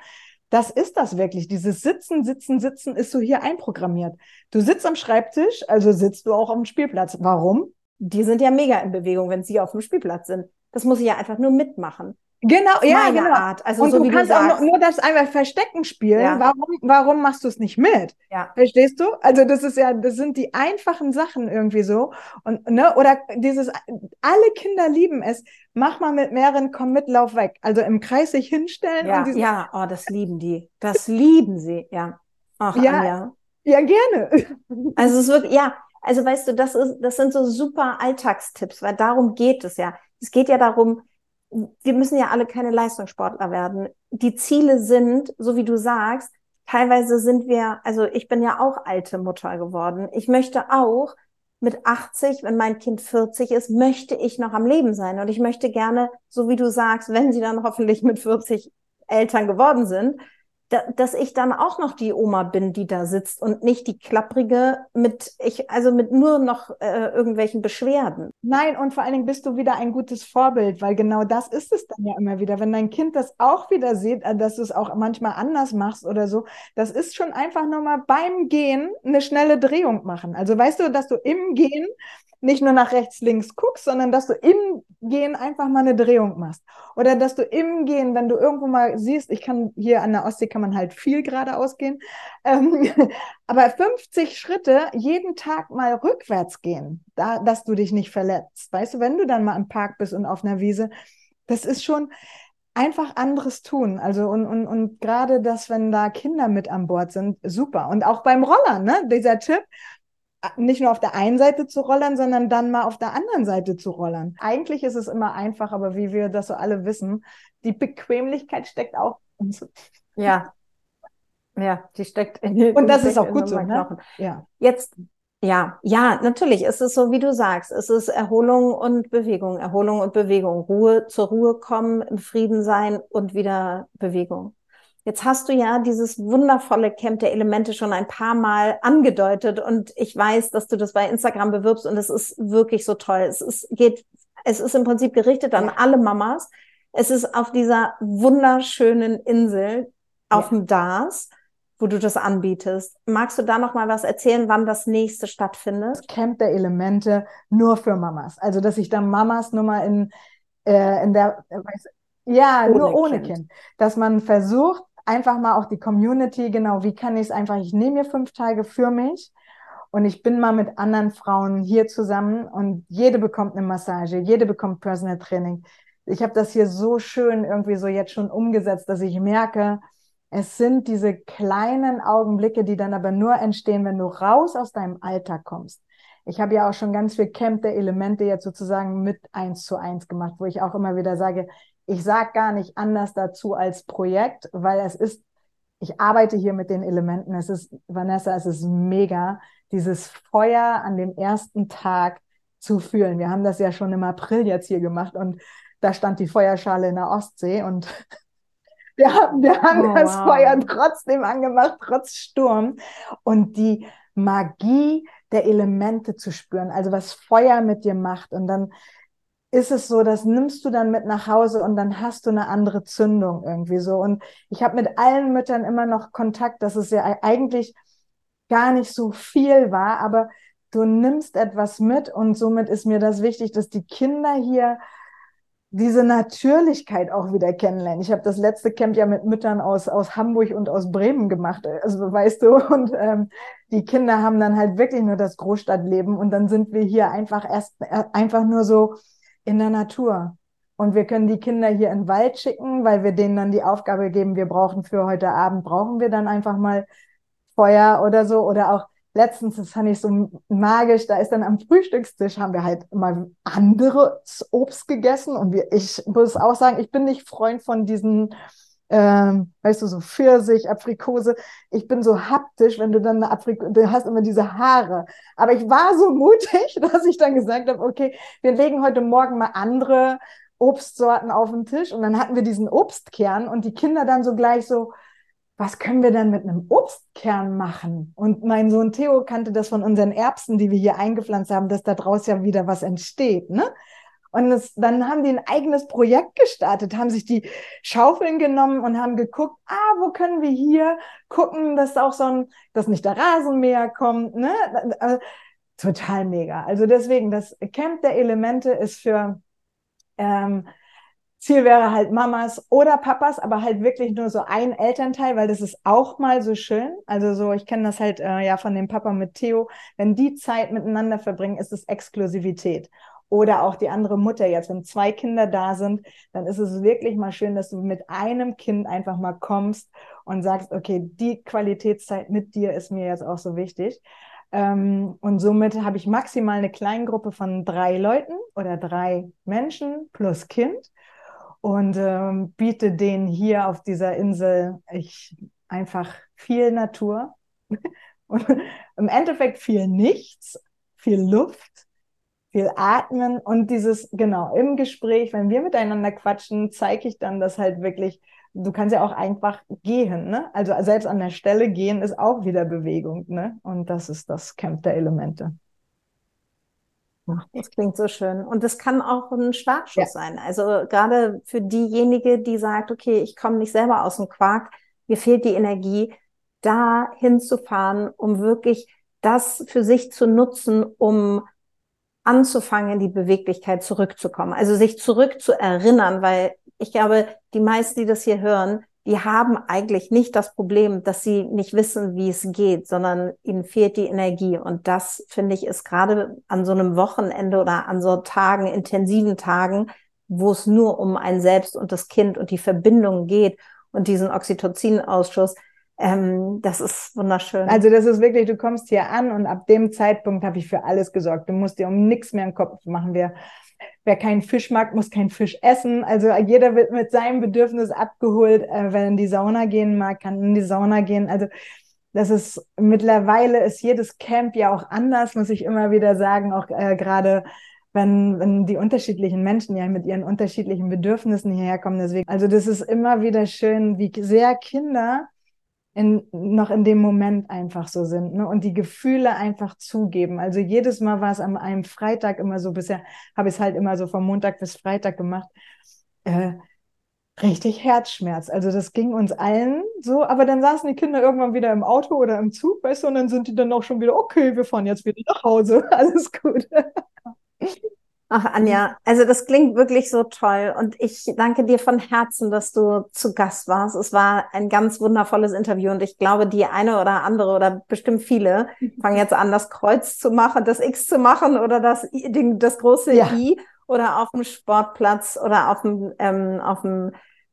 das ist das wirklich. Dieses Sitzen, Sitzen, Sitzen ist so hier einprogrammiert. Du sitzt am Schreibtisch, also sitzt du auch auf dem Spielplatz. Warum? Die sind ja mega in Bewegung, wenn sie auf dem Spielplatz sind. Das muss ich ja einfach nur mitmachen. Genau, ja, genau. Art. Also und so du kannst du auch nur, nur das einmal Verstecken spielen. Ja. Warum, warum machst du es nicht mit? Ja. Verstehst du? Also das ist ja, das sind die einfachen Sachen irgendwie so. Und, ne, oder dieses, alle Kinder lieben es. Mach mal mit mehreren, komm mit, lauf weg. Also im Kreis sich hinstellen Ja, und ja, oh, das lieben die. Das lieben sie, ja. Ach, Ja. Anja. ja, gerne. Also es wird, ja, also weißt du, das ist, das sind so super Alltagstipps, weil darum geht es ja. Es geht ja darum, wir müssen ja alle keine Leistungssportler werden. Die Ziele sind, so wie du sagst, teilweise sind wir, also ich bin ja auch alte Mutter geworden. Ich möchte auch mit 80, wenn mein Kind 40 ist, möchte ich noch am Leben sein. Und ich möchte gerne, so wie du sagst, wenn sie dann hoffentlich mit 40 Eltern geworden sind, dass ich dann auch noch die Oma bin, die da sitzt und nicht die klapprige mit ich also mit nur noch äh, irgendwelchen Beschwerden. Nein, und vor allen Dingen bist du wieder ein gutes Vorbild, weil genau das ist es dann ja immer wieder. Wenn dein Kind das auch wieder sieht, äh, dass du es auch manchmal anders machst oder so, das ist schon einfach nur mal beim Gehen eine schnelle Drehung machen. Also weißt du, dass du im Gehen nicht nur nach rechts, links guckst, sondern dass du im Gehen einfach mal eine Drehung machst. Oder dass du im Gehen, wenn du irgendwo mal siehst, ich kann hier an der Ostsee kann man halt viel geradeaus gehen, ähm, aber 50 Schritte jeden Tag mal rückwärts gehen, da, dass du dich nicht verletzt. Weißt du, wenn du dann mal im Park bist und auf einer Wiese, das ist schon einfach anderes tun. Also und, und, und gerade das, wenn da Kinder mit an Bord sind, super. Und auch beim Rollern, ne? Dieser Tipp, nicht nur auf der einen Seite zu rollern, sondern dann mal auf der anderen Seite zu rollern. Eigentlich ist es immer einfach, aber wie wir das so alle wissen, die Bequemlichkeit steckt auch. Ja. Ja, die steckt in den Und das ist auch gut so, ne? Knochen. Ja. Jetzt, ja, ja, natürlich. Es ist so, wie du sagst. Es ist Erholung und Bewegung, Erholung und Bewegung. Ruhe, zur Ruhe kommen, im Frieden sein und wieder Bewegung. Jetzt hast du ja dieses wundervolle Camp der Elemente schon ein paar Mal angedeutet und ich weiß, dass du das bei Instagram bewirbst und es ist wirklich so toll. Es ist, geht, es ist im Prinzip gerichtet an alle Mamas. Es ist auf dieser wunderschönen Insel auf Ja. dem Dars, wo du das anbietest. Magst du da noch mal was erzählen, wann das nächste stattfindet? Das Camp der Elemente nur für Mamas. Also, dass ich dann Mamas nur mal in, äh, in der, äh, ja, Ohne nur ohne Kind. Kind. Dass man versucht, einfach mal auch die Community, genau, wie kann ich es einfach, ich nehme mir fünf Tage für mich und ich bin mal mit anderen Frauen hier zusammen und jede bekommt eine Massage, jede bekommt Personal Training. Ich habe das hier so schön irgendwie so jetzt schon umgesetzt, dass ich merke, es sind diese kleinen Augenblicke, die dann aber nur entstehen, wenn du raus aus deinem Alltag kommst. Ich habe ja auch schon ganz viel Camp der Elemente jetzt sozusagen mit eins zu eins gemacht, wo ich auch immer wieder sage, ich sage gar nicht anders dazu als Projekt, weil es ist, ich arbeite hier mit den Elementen. Es ist, Vanessa, es ist mega, dieses Feuer an dem ersten Tag zu fühlen. Wir haben das ja schon im April jetzt hier gemacht und da stand die Feuerschale in der Ostsee und wir haben, wir haben Oh, das wow. Feuer trotzdem angemacht, trotz Sturm. Und die Magie der Elemente zu spüren, also was Feuer mit dir macht. Und dann ist es so, das nimmst du dann mit nach Hause und dann hast du eine andere Zündung irgendwie so. Und ich habe mit allen Müttern immer noch Kontakt, dass es ja eigentlich gar nicht so viel war, aber du nimmst etwas mit und somit ist mir das wichtig, dass die Kinder hier diese Natürlichkeit auch wieder kennenlernen. Ich habe das letzte Camp ja mit Müttern aus, aus Hamburg und aus Bremen gemacht, also weißt du, und ähm, die Kinder haben dann halt wirklich nur das Großstadtleben und dann sind wir hier einfach erst äh, einfach nur so in der Natur. Und wir können die Kinder hier in den Wald schicken, weil wir denen dann die Aufgabe geben, wir brauchen für heute Abend, brauchen wir dann einfach mal Feuer oder so. Oder auch letztens, das fand ich so magisch, da ist dann am Frühstückstisch, haben wir halt mal anderes Obst gegessen. Und wir, ich muss auch sagen, ich bin nicht Freund von diesen, ähm, weißt du, so Pfirsich, Aprikose. Ich bin so haptisch, wenn du dann eine Aprikose, du hast immer diese Haare. Aber ich war so mutig, dass ich dann gesagt habe, okay, wir legen heute Morgen mal andere Obstsorten auf den Tisch. Und dann hatten wir diesen Obstkern und die Kinder dann so gleich so, was können wir denn mit einem Obstkern machen? Und mein Sohn Theo kannte das von unseren Erbsen, die wir hier eingepflanzt haben, dass da draus ja wieder was entsteht, ne? Und das, dann haben die ein eigenes Projekt gestartet, haben sich die Schaufeln genommen und haben geguckt, ah, wo können wir hier gucken, dass auch so ein, dass nicht der Rasenmäher kommt, ne? Total mega. Also deswegen, das Camp der Elemente ist für ähm, Ziel wäre halt Mamas oder Papas, aber halt wirklich nur so ein Elternteil, weil das ist auch mal so schön. Also so, ich kenne das halt äh, ja von dem Papa mit Theo. Wenn die Zeit miteinander verbringen, ist es Exklusivität. Oder auch die andere Mutter jetzt, wenn zwei Kinder da sind, dann ist es wirklich mal schön, dass du mit einem Kind einfach mal kommst und sagst, okay, die Qualitätszeit mit dir ist mir jetzt auch so wichtig. Ähm, und somit habe ich maximal eine Kleingruppe von drei Leuten oder drei Menschen plus Kind und ähm, biete denen hier auf dieser Insel ich einfach viel Natur und im Endeffekt viel nichts, viel Luft, viel Atmen und dieses, genau, im Gespräch, wenn wir miteinander quatschen, zeige ich dann das halt wirklich, du kannst ja auch einfach gehen, ne? Also selbst an der Stelle gehen ist auch wieder Bewegung, ne? Und das ist das Camp der Elemente. Das klingt so schön. Und das kann auch ein Startschuss ja. sein. Also gerade für diejenige, die sagt, okay, ich komme nicht selber aus dem Quark, mir fehlt die Energie, da hinzufahren, um wirklich das für sich zu nutzen, um anzufangen, in die Beweglichkeit zurückzukommen. Also sich zurück zu erinnern, weil ich glaube, die meisten, die das hier hören, die haben eigentlich nicht das Problem, dass sie nicht wissen, wie es geht, sondern ihnen fehlt die Energie. Und das, finde ich, ist gerade an so einem Wochenende oder an so Tagen, intensiven Tagen, wo es nur um ein Selbst und das Kind und die Verbindung geht und diesen Oxytocin-Ausschuss, ähm, das ist wunderschön. Also das ist wirklich, du kommst hier an und ab dem Zeitpunkt habe ich für alles gesorgt. Du musst dir um nichts mehr im Kopf machen. Wir Wer keinen Fisch mag, muss keinen Fisch essen. Also jeder wird mit seinem Bedürfnis abgeholt. Äh, wenn in die Sauna gehen mag, kann in die Sauna gehen. Also das ist mittlerweile ist jedes Camp ja auch anders, muss ich immer wieder sagen, auch äh, gerade wenn, wenn die unterschiedlichen Menschen ja mit ihren unterschiedlichen Bedürfnissen hierher kommen. Deswegen, also das ist immer wieder schön, wie sehr Kinder in, noch in dem Moment einfach so sind ne? und die Gefühle einfach zugeben. Also jedes Mal war es an einem Freitag immer so, bisher habe ich es halt immer so vom Montag bis Freitag gemacht, äh, richtig Herzschmerz. Also das ging uns allen so, aber dann saßen die Kinder irgendwann wieder im Auto oder im Zug, weißt du, und dann sind die dann auch schon wieder, okay, wir fahren jetzt wieder nach Hause, alles gut. Ach, Anja, also das klingt wirklich so toll und ich danke dir von Herzen, dass du zu Gast warst. Es war ein ganz wundervolles Interview und ich glaube, die eine oder andere oder bestimmt viele fangen jetzt an, das Kreuz zu machen, das X zu machen oder das, das große ja. I oder auf dem Sportplatz oder auf dem, ähm, auf dem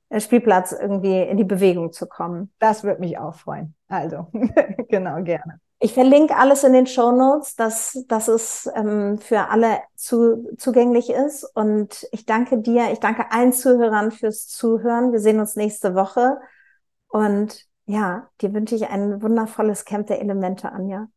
äh, Spielplatz irgendwie in die Bewegung zu kommen. Das würde mich auch freuen. Also, genau, gerne. Ich verlinke alles in den Show Notes, dass, dass es ähm, für alle zu, zugänglich ist. Und ich danke dir, ich danke allen Zuhörern fürs Zuhören. Wir sehen uns nächste Woche. Und ja, dir wünsche ich ein wundervolles Camp der Elemente, Anja.